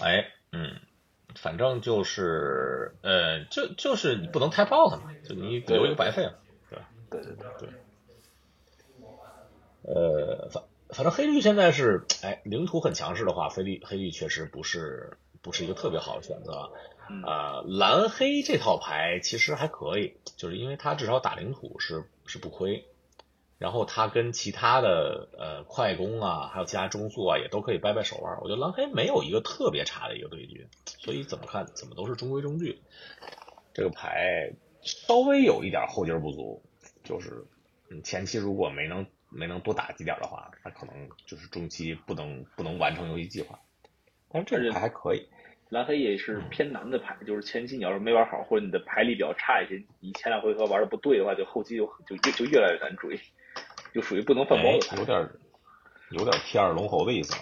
Speaker 2: 哎，嗯。反正就是，呃，就就是你不能太爆他嘛，就你留一个白费嘛，
Speaker 3: 对吧？对对对对。
Speaker 2: 呃，反反正黑绿现在是，哎，领土很强势的话，黑绿黑绿确实不是不是一个特别好的选择。啊，蓝黑这套牌其实还可以，就是因为它至少打领土是是不亏。然后他跟其他的呃快攻啊，还有其他中速啊，也都可以掰掰手腕。我觉得蓝黑没有一个特别差的一个对局，所以怎么看怎么都是中规中矩。这个牌稍微有一点后劲不足，就是嗯前期如果没能没能多打几点的话，那可能就是中期不能不能完成游戏计划。但是这个牌还可以，
Speaker 3: 蓝黑也是偏难的牌，就是前期你要是没玩好，或者你的牌力比较差一些，你前两回合玩的不对的话，就后期就就越就越来越难追。就属于不能犯包
Speaker 2: 的，有点有点 T 二龙喉的意思，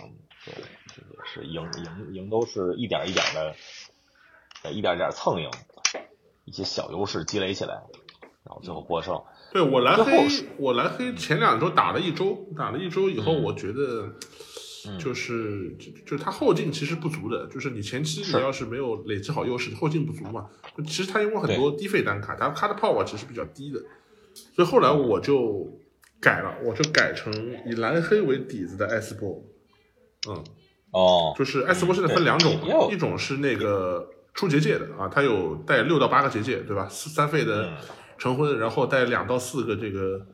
Speaker 2: 对，就是赢赢赢都是一点一点的，一点点蹭赢，一些小优势积累起来，然后最后获胜。
Speaker 4: 对我蓝黑，我蓝黑前两周打了一周，打了一周以后，我觉得就是就就他后劲其实不足的，就是你前期你要是没有累积好优势，后劲不足嘛。其实他因为很多低费单卡，他他的 power 其实比较低的，所以后来我就。改了，我就改成以蓝黑为底子的艾斯波，嗯，
Speaker 2: 哦，
Speaker 4: 就是艾斯波现在分两种，一种是那个出结界的啊，它有带六到八个结界，对吧？三费的成婚，然后带两到四个这个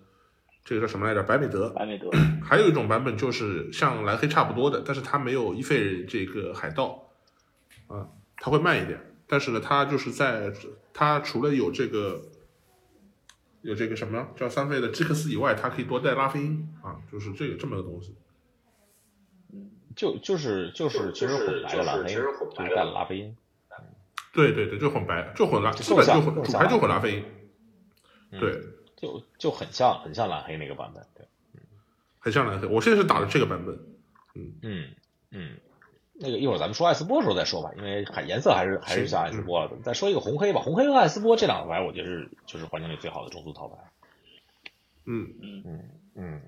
Speaker 4: 这个叫什么来着？白美德。
Speaker 3: 白美德。
Speaker 4: 还有一种版本就是像蓝黑差不多的，但是它没有一费这个海盗，啊，它会慢一点。但是呢，它就是在它除了有这个有这个什么叫三费的基克斯以外，它可以多带拉菲因啊，就是这个这么个东西。
Speaker 2: 就就是就是其实混白的拉黑，就是带了拉菲因。
Speaker 4: 对对对，就混白，就混拉，基本就混主牌就混拉菲音。对，
Speaker 2: 就就很像很像蓝黑那个版本，对，
Speaker 4: 很像蓝黑。我现在是打的这个版本。
Speaker 2: 嗯嗯嗯，那个一会儿咱们说艾斯波的时候再说吧，因为颜色还是还是像艾斯波的。再说一个红黑吧，红黑和艾斯波这两个牌，我觉得是就是环境里最好的中速套牌。
Speaker 4: 嗯
Speaker 2: 嗯嗯嗯。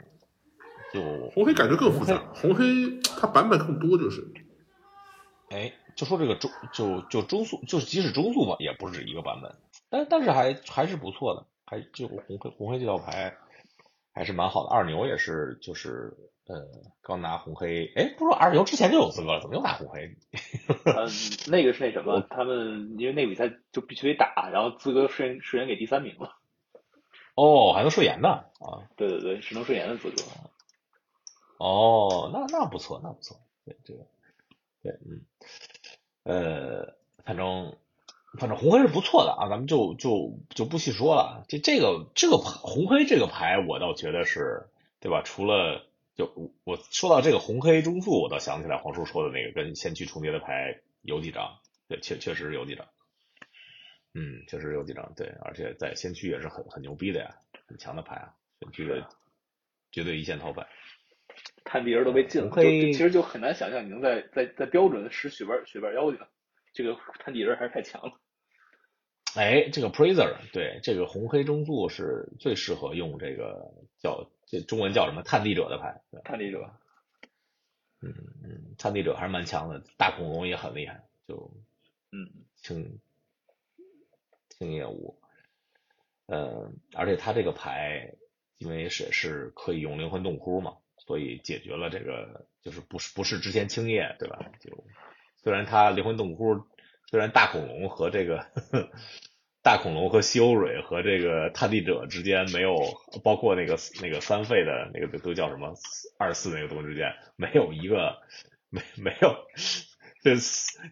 Speaker 2: 就
Speaker 4: 红黑感觉更复杂，红黑它版本更多，就是，
Speaker 2: 哎，就说这个中就就中速，就是即使中速吧，也不是一个版本，但但是还还是不错的，还就红黑红黑这套牌还是蛮好的。二牛也是，就是呃，刚拿红黑，哎，不是二游之前就有资格了，怎么又拿红黑？
Speaker 3: 嗯，那个是那什么，他们因为那比赛就必须得打，然后资格顺顺延给第三名了。
Speaker 2: 哦，还能顺延的啊？
Speaker 3: 对对对，是能顺延的资格。
Speaker 2: 哦，那那不错，那不错，对这个，对，嗯，呃，反正反正红黑是不错的啊，咱们就就就不细说了。这这个这个红黑这个牌，我倒觉得是，对吧？除了就我说到这个红黑中速，我倒想起来黄叔说的那个跟先驱重叠的牌有几张，对，确确实有几张，嗯，确实有几张，对，而且在先驱也是很很牛逼的呀，很强的牌啊，先驱的绝对一线套牌。
Speaker 3: 探地人都被禁了，就其实就很难想象你能在在在标准使血瓣血瓣妖精，这个探地人还是太强了。
Speaker 2: 哎，这个 Praiser 对这个红黑中速是最适合用这个叫这中文叫什么探地者的牌。
Speaker 3: 探地者，
Speaker 2: 嗯嗯，探地者还是蛮强的，大恐龙也很厉害，就
Speaker 3: 嗯
Speaker 2: 轻轻业务，呃，而且他这个牌因为是是可以用灵魂洞窟嘛。所以解决了这个，就是不是不是之前青叶对吧？就虽然他灵魂洞窟，虽然大恐龙和这个大恐龙和西欧蕊和这个探地者之间没有，包括那个那个三费的那个都叫什么二四那个东西之间没有一个没没有这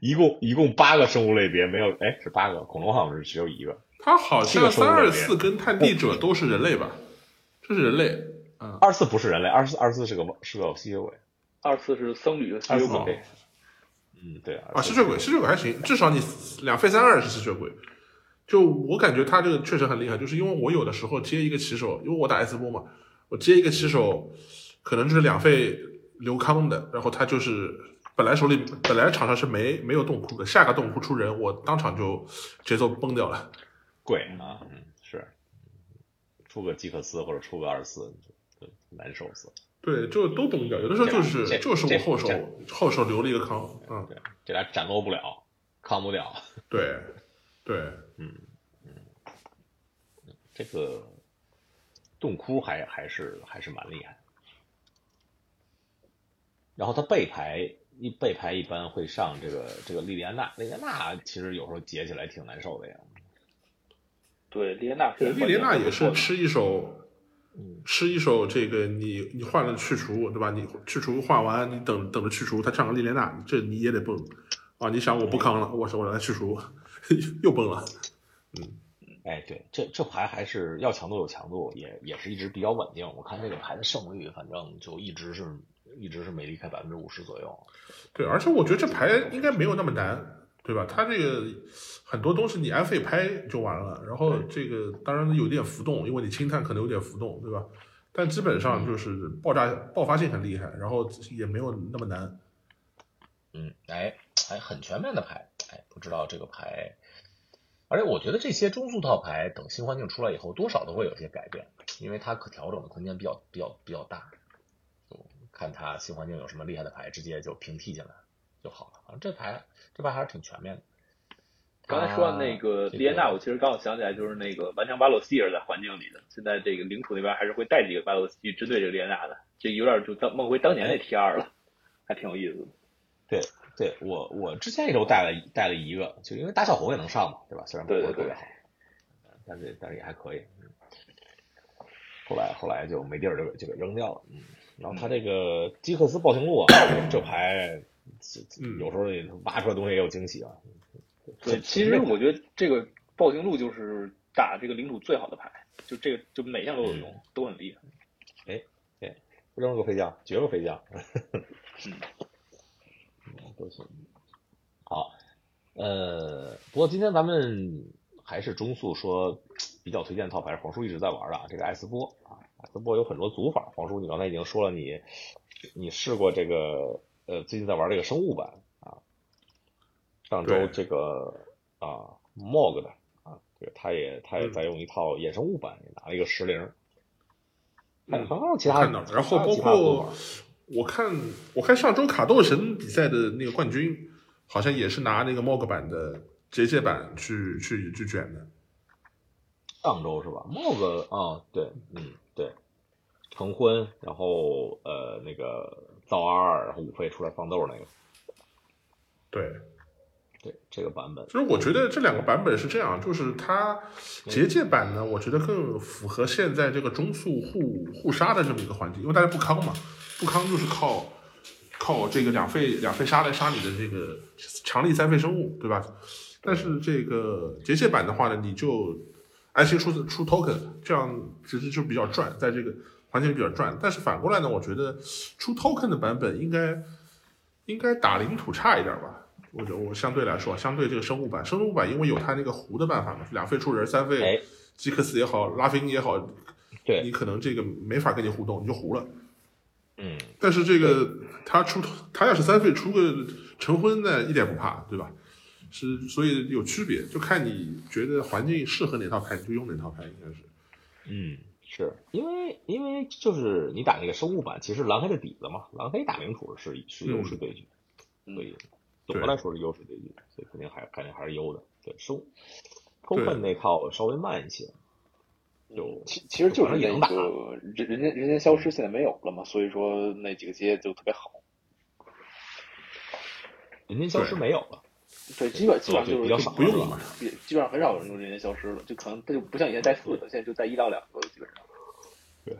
Speaker 2: 一共一共八个生物类别没有哎是八个恐龙好像是只有一个，
Speaker 4: 它好像三二四跟探地者都是人类吧？这是人类。
Speaker 2: 二四不是人类，二四二四是个是个吸血鬼，
Speaker 3: 二四是僧侣的吸血鬼。
Speaker 2: 嗯，对
Speaker 4: 啊，吸血鬼吸血鬼还行，至少你两费三二是吸血鬼。就我感觉他这个确实很厉害，就是因为我有的时候接一个棋手，因为我打 S 波嘛，我接一个棋手可能就是两费刘康的，然后他就是本来手里本来场上是没没有洞窟的，下个洞窟出人，我当场就节奏崩掉了。
Speaker 2: 鬼啊，嗯，是出个基克斯或者出个二四。难受死了，
Speaker 4: 对，就都崩掉。有的时候就是就是我后手后手留了一个康，嗯，
Speaker 2: 对，这俩斩落不了，扛不了。
Speaker 4: 对，对，
Speaker 2: 这个洞窟还还是还是蛮厉害。然后他背牌一背牌一般会上这个这个莉莉安娜，莉莉安娜其实有时候解起来挺难受的呀。
Speaker 3: 对，莉莉安娜，
Speaker 4: 莉莉安娜也是吃一手。吃一手这个，你你换了去除，对吧？你去除换完，你等等着去除，他上个莉莲娜，这你也得崩啊！你想我不坑了，我我来去除，又崩了。嗯，
Speaker 2: 哎，对，这这牌还是要强度有强度，也也是一直比较稳定。我看这个牌的胜率，反正就一直是一直是没离开百分之五十左右。
Speaker 4: 对，而且我觉得这牌应该没有那么难。对吧？它这个很多东西你按费拍就完了，然后这个当然有点浮动，因为你清碳可能有点浮动，对吧？但基本上就是爆炸爆发性很厉害，然后也没有那么难。
Speaker 2: 嗯，哎，哎，很全面的牌，哎，不知道这个牌，而且我觉得这些中速套牌等新环境出来以后，多少都会有些改变，因为它可调整的空间比较比较比较大，就看它新环境有什么厉害的牌，直接就平替进来就好了。反正这牌。这牌还是挺全面的。
Speaker 3: 刚才说的那个莉安娜，我其实刚好想起来，就是那个顽强巴洛希尔在环境里的。现在这个领土那边还是会带几个巴洛希针对这个莉安娜的，这有点就当梦回当年那 T 二了，还挺有意思的。
Speaker 2: 对，对我我之前也都带了带了一个，就因为大小红也能上嘛，对吧？虽然不是特别好，但是但是也还可以。后来后来就没地儿就给就给扔掉了。嗯，然后他这个基克斯暴行录啊，这牌有时候挖出来东西也有惊喜啊。
Speaker 3: 对，其实我觉得这个暴行录就是打这个领主最好的牌，就这个就每项都有用，都很厉害。
Speaker 2: 哎，对，扔个飞将，绝个飞将。
Speaker 3: 嗯，
Speaker 2: 都行。好，呃，不过今天咱们还是中速说比较推荐套牌，黄叔一直在玩的啊这个艾斯波啊，艾斯波有很多组法。黄叔，你刚才已经说了，你你试过这个呃，最近在玩这个生物版啊，上周这个啊 Mog 的啊，这个他也他也在用一套衍生物版，也拿了一个十零。
Speaker 4: 嗯，
Speaker 2: 其他
Speaker 4: 然后包括我看我看上周卡斗神比赛的那个冠军。好像也是拿那个 MOG 版的结界版去去去卷的，
Speaker 2: 上周是吧？MOG 啊，对，嗯，对，成婚，然后呃那个造二，然后五费出来放豆那个，
Speaker 4: 对，
Speaker 2: 对，这个版本。
Speaker 4: 其实我觉得这两个版本是这样，就是它结界版呢，我觉得更符合现在这个中速互互杀的这么一个环境，因为大家不康嘛，不康就是靠。靠这个两费两费杀来杀你的这个强力三费生物，对吧？但是这个结界版的话呢，你就安心出出 token，这样其实就比较赚，在这个环境里比较赚。但是反过来呢，我觉得出 token 的版本应该应该打领土差一点吧？我觉得我相对来说，相对这个生物版，生物版因为有它那个糊的办法嘛，两费出人，三费基克斯也好，拉菲尼也好，
Speaker 2: 对
Speaker 4: 你可能这个没法跟你互动，你就糊了。
Speaker 2: 嗯，
Speaker 4: 但是这个他出他要是三岁出个成婚呢，一点不怕，对吧？是，所以有区别，就看你觉得环境适合哪套牌，你就用哪套牌，应该是。
Speaker 2: 嗯，是因为因为就是你打那个生物版，其实蓝黑的底子嘛，蓝黑打领土是是优势对局，所以总的来说是优势对局，所以肯定还肯定还是优的。对，生抽分那套稍微慢一些。就
Speaker 3: 其其实就是那个人人间人间消失现在没有了嘛，所以说那几个街就特别好。
Speaker 2: 人间消失没有了，
Speaker 3: 对，基本基本上就是
Speaker 2: 比较少
Speaker 4: 不用了嘛，
Speaker 3: 基本上很少有人用人间消失了，就可能它就不像以前带四个，现在就带一到两个基本上。
Speaker 2: 对，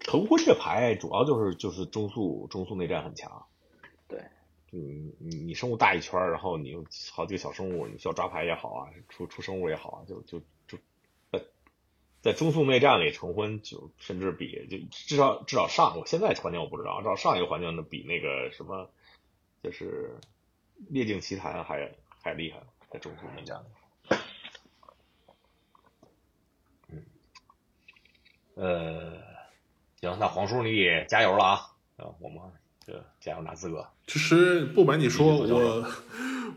Speaker 2: 成婚这牌主要就是就是中速中速内战很强。
Speaker 3: 对，
Speaker 2: 你你你生物大一圈，然后你有好几个小生物，你需要抓牌也好啊，出出生物也好啊，就就就。在中速内战里成婚就甚至比就至少至少上我现在环境我不知道，至少上一个环境的比那个什么就是列境奇谭还还厉害，在中速内战。嗯，呃，行，那黄叔你也加油了啊！啊，我们这加油拿资格。
Speaker 4: 其实不瞒你说，我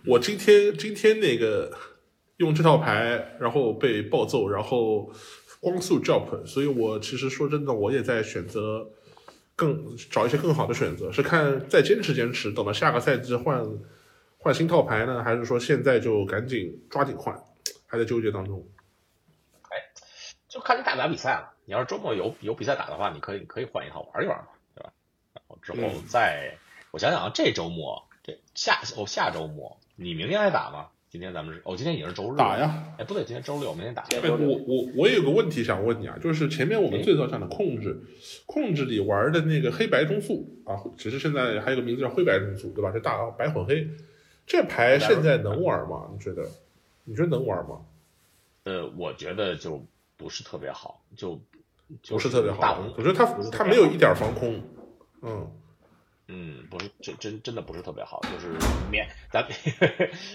Speaker 4: 我今天今天那个用这套牌，然后被暴揍，然后。光速 drop，所以我其实说真的，我也在选择更找一些更好的选择，是看再坚持坚持，等到下个赛季换换新套牌呢，还是说现在就赶紧抓紧换，还在纠结当中。
Speaker 2: 哎，就看你打不打比赛了。你要是周末有有比赛打的话，你可以可以换一套玩一玩嘛，对吧？然后之后再我想想啊，这周末这下哦下周末你明天还打吗？今天咱们是哦，今天已经是周日
Speaker 4: 打呀？
Speaker 2: 哎，不对，今天周六，明天打。
Speaker 4: 我我我有个问题想问你啊，就是前面我们最早讲的控制，控制里玩的那个黑白中速啊，其实现在还有个名字叫灰白中速，对吧？这大白混黑，这牌现在能玩吗？你觉得？你觉得能玩吗？
Speaker 2: 呃，我觉得就不是特别好，就
Speaker 4: 不是特别好。我觉得他他没有一点防空，嗯。
Speaker 2: 嗯，不是，这真真的不是特别好，就是勉咱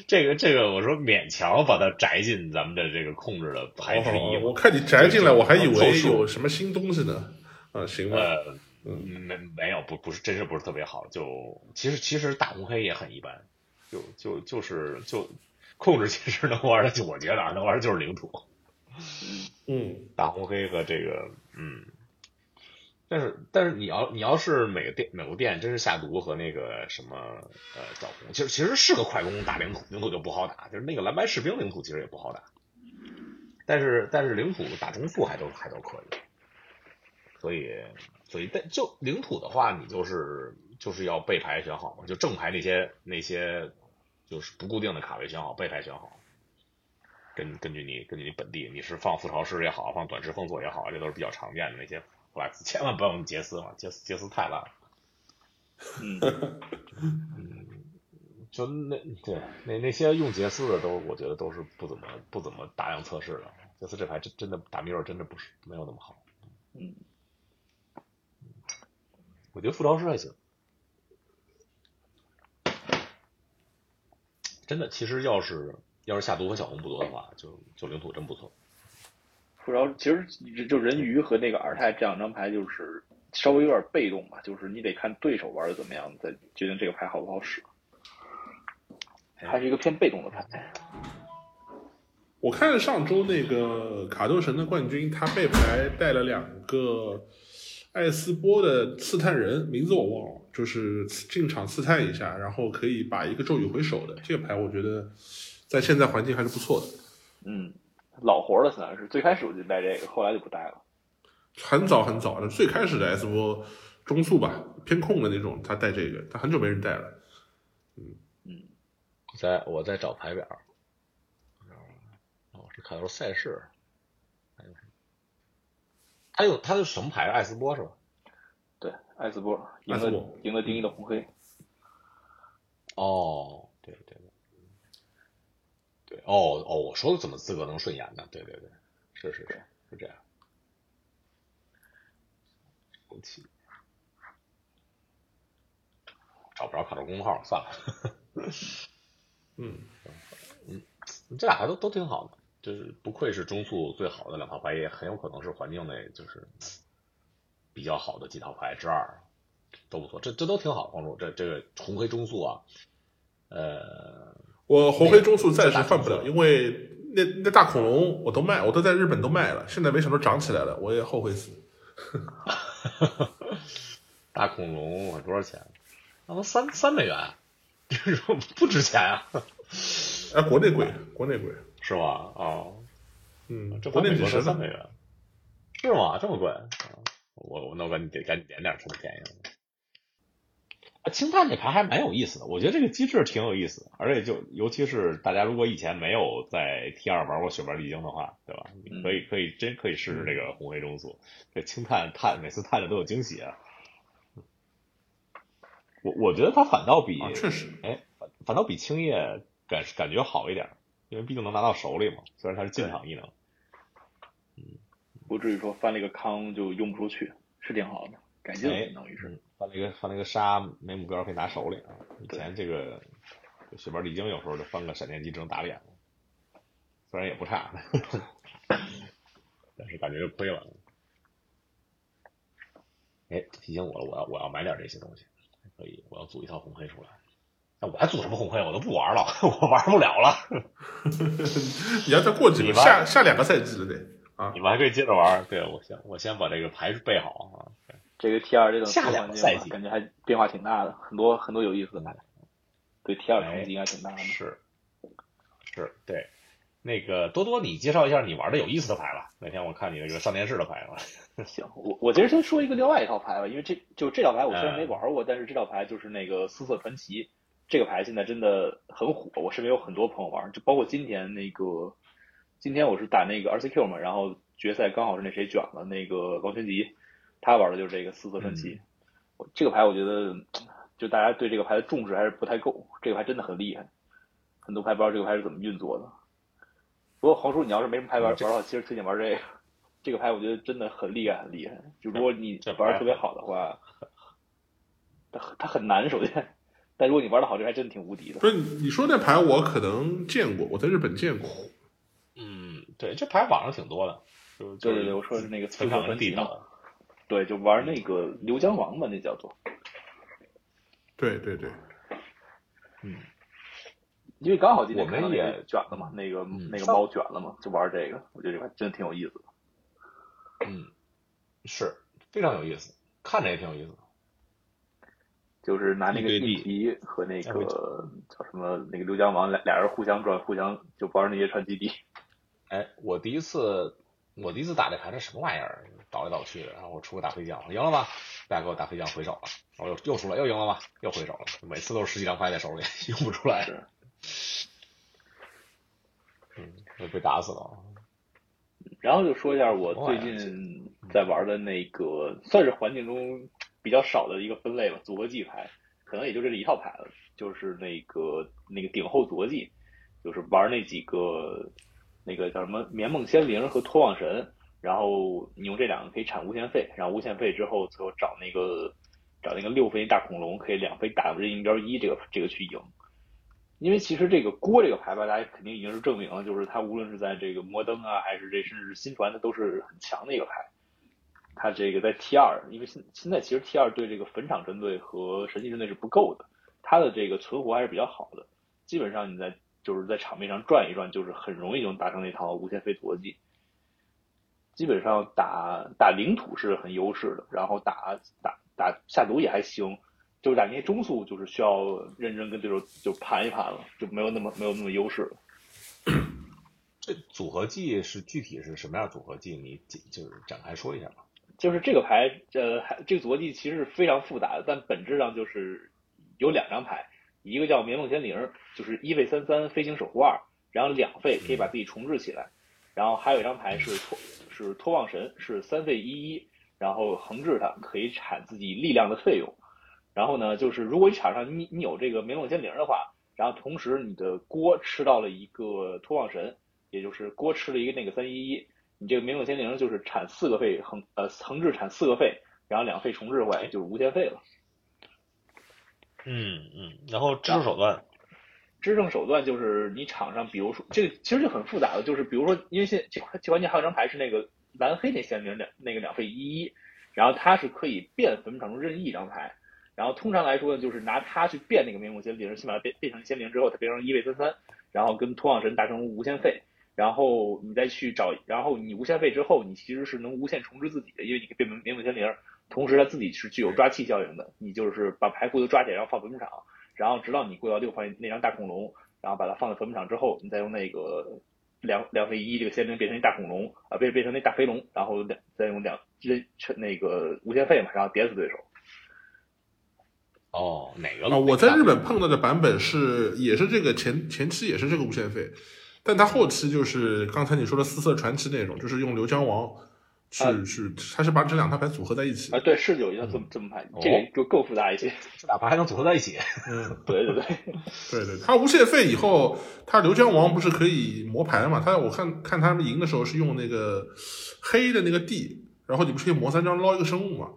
Speaker 2: 这个 这个，我说勉强把它摘进咱们的这个控制的排之一。
Speaker 4: 我看你摘进来，我还以为有什么新东西呢。啊，行吧。
Speaker 2: 呃，没没有，不不是，真是不是特别好。就其实其实大红黑也很一般，就就就是就控制其实能玩的，就我觉得啊，能玩的就是领土。
Speaker 4: 嗯，
Speaker 2: 大红黑和这个嗯。但是但是你要你要是每个店每个店真是下毒和那个什么呃找工，其实其实是个快攻打领土，领土就不好打，就是那个蓝白士兵领土其实也不好打，但是但是领土打中速还都还都可以，所以所以但就领土的话，你就是就是要背牌选好嘛，就正牌那些那些就是不固定的卡位选好，背牌选好，根根据你根据你本地，你是放覆巢师也好，放短时封锁也好，这都是比较常见的那些 flex，千万不要用杰斯嘛，杰斯杰斯太烂了。
Speaker 3: 嗯，
Speaker 2: 嗯，就那对那那些用杰斯的都，我觉得都是不怎么不怎么大量测试的。杰斯这牌真真的打 mirror 真的不是没有那么好。
Speaker 3: 嗯，
Speaker 2: 我觉得副招师还行。真的，其实要是要是下毒和小红不多的话，就就领土真不错。
Speaker 3: 不知道，其实就人鱼和那个尔泰这两张牌就是稍微有点被动吧，就是你得看对手玩的怎么样，再决定这个牌好不好使。还是一个偏被动的牌。
Speaker 4: 我看上周那个卡斗神的冠军，他背牌带了两个艾斯波的刺探人，名字我忘了，就是进场刺探一下，然后可以把一个咒语回手的。这个牌我觉得在现在环境还是不错的。
Speaker 3: 嗯，老活了，算是最开始我就带这个，后来就不带了。
Speaker 4: 很早很早的，最开始的 S 波中速吧，偏控的那种，他带这个，他很久没人带了。
Speaker 2: 嗯嗯在我在找牌表，哦，这看的是赛事，还有什么？他有他是什么牌？艾斯波是吧？
Speaker 3: 对，艾斯波赢了赢了丁一的红黑。
Speaker 2: 哦，哦哦，我说的怎么资格能顺延呢？对对对，是是是是这样。后期找不着卡住公众号，算了。
Speaker 4: 嗯，
Speaker 2: 这俩牌都都挺好的，就是不愧是中速最好的两套牌，也很有可能是环境内就是比较好的几套牌之二，都不错，这这都挺好。黄主，这这个红黑中速啊，呃，
Speaker 4: 我红黑中速暂时换不了，因为那那大恐龙我都卖，我都在日本都卖了，现在没想到涨起来了，我也后悔死。
Speaker 2: 大恐龙我多少钱？他妈三三美元，这种不值钱啊，
Speaker 4: 哎，国内贵，国内贵，
Speaker 2: 是吧？哦，
Speaker 4: 嗯，
Speaker 2: 这
Speaker 4: 国内
Speaker 2: 美国
Speaker 4: 几十呢。
Speaker 2: 才三美元，是吗？这么贵？啊我我那我赶紧得赶紧点点，特别便宜了。啊，清探这牌还蛮有意思的，我觉得这个机制挺有意思的，而且就尤其是大家如果以前没有在 T 二玩过血瓣丽晶的话，对吧？你可以可以真可以试试这个红黑中速，这清探探每次探的都有惊喜啊。我我觉得它反倒比
Speaker 4: 啊，确实，
Speaker 2: 哎，反反倒比青叶感感觉好一点，因为毕竟能拿到手里嘛，虽然它是进场异能。
Speaker 3: 不至于说翻了一个坑就用不出去，是挺好的，改进了
Speaker 2: 哎
Speaker 3: 相当于是。
Speaker 2: 嗯，翻了一个把那个沙没目标可以拿手里啊。以前这个雪豹丽晶有时候就翻个闪电击只能打脸了，虽然也不差，但是感觉就亏了。哎，提醒我了，我要我要买点这些东西，可以，我要组一套红黑出来。那我还组什么红黑？我都不玩了，我玩不了了。
Speaker 4: 你要再过几个下下两个赛季了得啊
Speaker 2: 你，们还可以接着玩。对我先我先把这个牌备好啊。
Speaker 3: 这个 T 二这种环境吧
Speaker 2: 两个赛季
Speaker 3: 感觉还变化挺大的，很多很多有意思的牌，对 T 二冲击应该挺大的。
Speaker 2: 是是，对。那个多多，你介绍一下你玩的有意思的牌吧。那天我看你那个上电视的牌了。
Speaker 3: 行，我我其实先说一个另外一套牌吧，因为这就这套牌我虽然
Speaker 2: 嗯
Speaker 3: 没玩过，但是这套牌就是那个四色传奇，这个牌现在真的很火，我身边有很多朋友玩，就包括今天那个，今天我是打那个 RCQ 嘛，然后决赛刚好是那谁卷了那个王全吉，他玩的就是这个四色传奇，我这个牌我觉得就大家对这个牌的重视还是不太够，这个牌真的很厉害，很多牌不知道这个牌是怎么运作的。不过黄叔，你要是没什么牌玩玩的话，其实推荐玩这个。这个牌我觉得真的很厉害，很厉害。就如果你玩的特别好的话，它很它很难，首先，但如果你玩的好，这还真的挺无敌的。
Speaker 4: 不是你说那牌我可能见过，我在日本见过。
Speaker 2: 嗯，对，这牌网上挺多的。就
Speaker 3: 对对对，我说的是那个四色
Speaker 2: 非常的
Speaker 3: 传奇嘛，
Speaker 2: 地道。
Speaker 3: 对，就玩那个刘江王吧，那叫做。
Speaker 4: 对对对，嗯
Speaker 3: 因为刚好今天
Speaker 2: 我们也
Speaker 3: 卷了嘛，那个
Speaker 2: 嗯
Speaker 3: 那个猫卷了嘛，就玩这个，我觉得这牌真的挺有意思的。
Speaker 2: 嗯，是非常有意思，看着也挺有意思。
Speaker 3: 就是拿那个地皮和那个叫什么那个刘江王俩俩人互相转，互相就玩那些传奇地。
Speaker 2: 哎，我第一次我第一次打这牌，是什么玩意儿？倒来倒去的，然后我出个大飞将，我赢了吧？大家给我大飞将回手了，然后又又输了，又赢了吧？又回手了，每次都是十几张牌在手里，用不出来。
Speaker 3: 是
Speaker 2: 嗯，被打死了。
Speaker 3: 然后就说一下我最近在玩的那个，算是环境中比较少的一个分类吧，组合技牌，可能也就这一套牌了，就是那个那个顶后组合技，就是玩那几个那个叫什么眠梦仙灵和托望神，然后你用这两个可以产无限费，然后无限费之后最后找那个找那个六费大恐龙，可以两费打任意目标一，这个这个去赢。因为其实这个锅这个牌吧，大家肯定已经是证明了，就是它无论是在这个摩登啊，还是这甚至是新传，它都是很强的一个牌。它这个在 T 二，因为现现在其实 T 二对这个坟场针对和神器针对是不够的，它的这个存活还是比较好的。基本上你在就是在场面上转一转，就是很容易就能达成那套无限飞逻辑。基本上打打领土是很优势的，然后打打打下毒也还行。就是打那些中速，就是需要认真跟对手就盘一盘了，就没有那么没有那么优势了。
Speaker 2: 这组合技是具体是什么样组合技？你就是展开说一下吧。
Speaker 3: 就是这个牌，呃，这个组合技其实是非常复杂的，但本质上就是有两张牌，一个叫绵梦仙灵，就是一费三三飞行守护二，然后两费可以把自己重置起来，然后还有一张牌是托是托望神，是三费一一，然后横置它可以产自己力量的费用。然后呢，就是如果你场上你你有这个绵梦仙灵的话，然后同时你的锅吃到了一个托望神，也就是锅吃了一个那个三一一，你这个绵梦仙灵就是产四个费横呃横置产四个费，然后两费重置回来就是无限费了。
Speaker 2: 嗯嗯，然后制胜手段，
Speaker 3: 制胜手段就是你场上比如说这个其实就很复杂的，就是比如说因为现这这关键还有张牌是那个蓝黑那仙灵两那个两费一一，然后它是可以变坟场中任意一张牌。然后通常来说呢，就是拿它去变那个绵梦仙灵，先把它变变成仙灵之后，它变成一位三三，然后跟托旺神达成无限费，然后你再去找，然后你无限费之后，你其实是能无限重置自己的，因为你可以变成绵梦仙灵，同时它自己是具有抓气效应的，你就是把牌库都抓起来，然后放坟墓场，然后直到你过到六块那张大恐龙，然后把它放在坟墓场之后，你再用那个两两费一这个仙灵变成一大恐龙啊，变变成那大飞龙，然后两再用两这那个无限费嘛，然后点死对手。
Speaker 2: 哦，哪个
Speaker 4: 啊？我在日本碰到的版本是，也是这个前前期也是这个无限费，但它后期就是刚才你说的四色传奇那种，就是用流江王，是是，他是把这两套牌组合在一起
Speaker 3: 啊？对，是有一套这么这么牌，这个就更复杂一些，
Speaker 2: 这俩牌还能组合在一起？
Speaker 4: 嗯，
Speaker 3: 对对对，
Speaker 4: 对对，他无限费以后，他刘江王不是可以磨牌嘛？他我看看他们赢的时候是用那个黑的那个地，然后你不是可以磨三张捞一个生物嘛？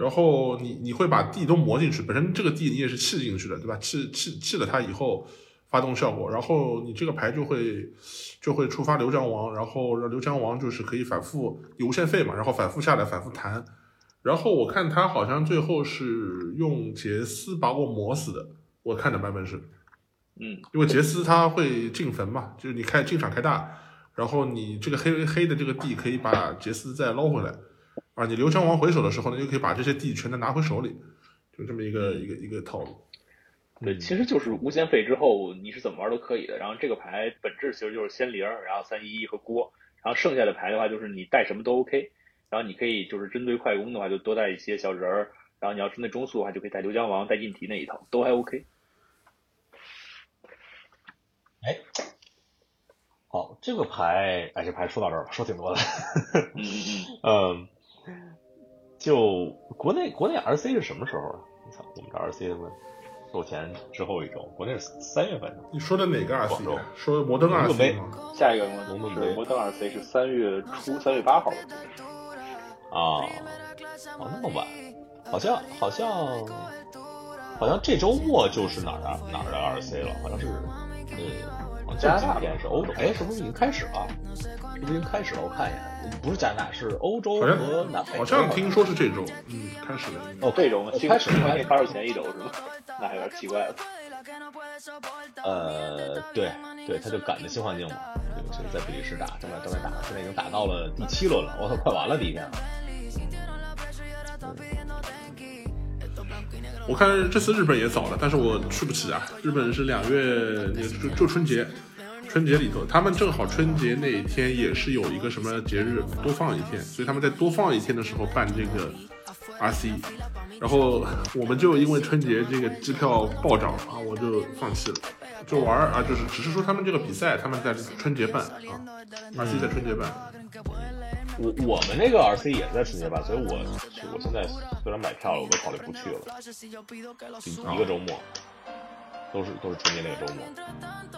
Speaker 4: 然后你你会把地都磨进去，本身这个地你也是砌进去的，对吧？砌砌砌了它以后发动效果，然后你这个牌就会就会触发流江王，然后让流江王就是可以反复有无限费嘛，然后反复下来反复弹。然后我看他好像最后是用杰斯把我磨死的，我看的版本是，
Speaker 3: 嗯，
Speaker 4: 因为杰斯他会进坟嘛，就是你开进场开大，然后你这个黑黑的这个地可以把杰斯再捞回来。啊，你流江王回手的时候呢，就可以把这些地全都拿回手里，就这么一个一个一个套路。
Speaker 3: 对，其实就是无限费之后你是怎么玩都可以的。然后这个牌本质其实就是仙灵，然后三一一和锅，然后剩下的牌的话就是你带什么都 OK。然后你可以就是针对快攻的话就多带一些小人儿，然后你要针对中速的话就可以带刘江王、带印提那一套，都还 OK。
Speaker 2: 哎，好，这个牌，哎，这牌说到这儿了，说挺多的。
Speaker 3: 嗯嗯
Speaker 2: 嗯。就国内国内 RC 是什么时候啊？我操，我们这 RC 的售前之后一周，国内是三月份。
Speaker 4: 你说的哪个 RC？说摩登 RC
Speaker 2: 吗？
Speaker 3: 下一个
Speaker 2: 龙盾杯，
Speaker 3: 摩登 RC 是三月初，三月八号。
Speaker 2: 啊，哦，那么晚，好像好像好像这周末就是哪儿啊哪儿的 RC 了？好像是呃，好像今天是欧洲，哎，是不是已经开始了？是不是已经开始了？我看一眼。不是加拿大，是欧洲和南美。
Speaker 4: 好像听说是这周，嗯，开始了。
Speaker 3: 哦，这周吗？
Speaker 2: 开始
Speaker 3: 开始发售前一周是吗？那还有点奇怪了。
Speaker 2: 呃，对对，他就赶着新环境嘛，对就是在比利时打，正在正在打，现在已经打到了第七轮了，我操，快完了第一天了。
Speaker 4: 我看这次日本也早了，但是我去不起啊。日本是两月，就就春节。春节里头，他们正好春节那一天也是有一个什么节日，多放一天，所以他们在多放一天的时候办这个 RC，然后我们就因为春节这个机票暴涨啊，我就放弃了，就玩啊，就是只是说他们这个比赛，他们在春节办啊，RC 在春节办。
Speaker 2: 我我们那个 RC 也在春节办，所以我去我现在虽然买票了，我都考虑不去了，一个周末。都是都是春节那个周末，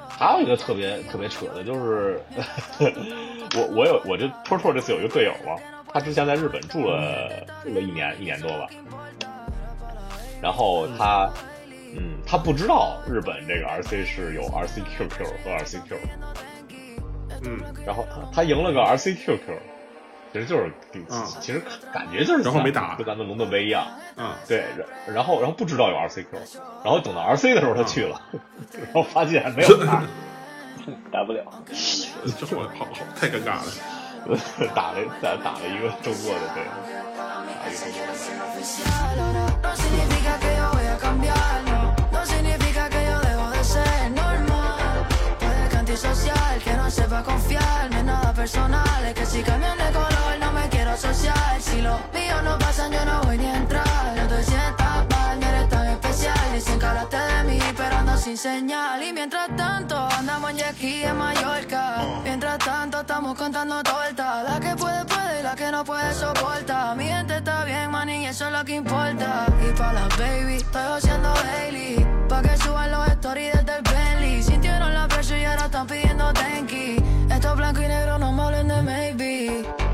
Speaker 2: 还有一个特别特别扯的，就是 我我有我这托托这次有一个队友嘛，他之前在日本住了住了一年一年多吧，然后他嗯他不知道日本这个 RC 是有 RCQQ 和 RCQ，
Speaker 4: 嗯，
Speaker 2: 然后他他赢了个 RCQQ。其实就是，其实感觉就是，
Speaker 4: 然后没打，
Speaker 2: 跟咱们龙的威一样，
Speaker 4: 嗯，
Speaker 2: 对，然然后然后不知道有 RCQ，然后等到 RC 的时候他去了，然后发现没有打，
Speaker 3: 打不了，
Speaker 4: 这我好好太尴尬了，
Speaker 2: 打了打打了一个周末的对，打一个
Speaker 5: 周末。social. Si Si los míos no pasan, yo no voy ni a entrar. No te sientas mal, no eres tan especial. Desencárate de mí, pero ando sin señal. Y mientras tanto, andamos en Yaqui, en Mallorca. Mientras tanto, estamos contando tortas. La que puede, puede, y la que no puede, soporta. Mi gente está bien, man, y eso es lo que importa. Y para las baby, estoy siendo Hailey. Pa' que suban los stories desde el Bentley. Sintieron la presión y ahora están pidiendo tenki. Estos blanco y negro, no me hablen de maybe.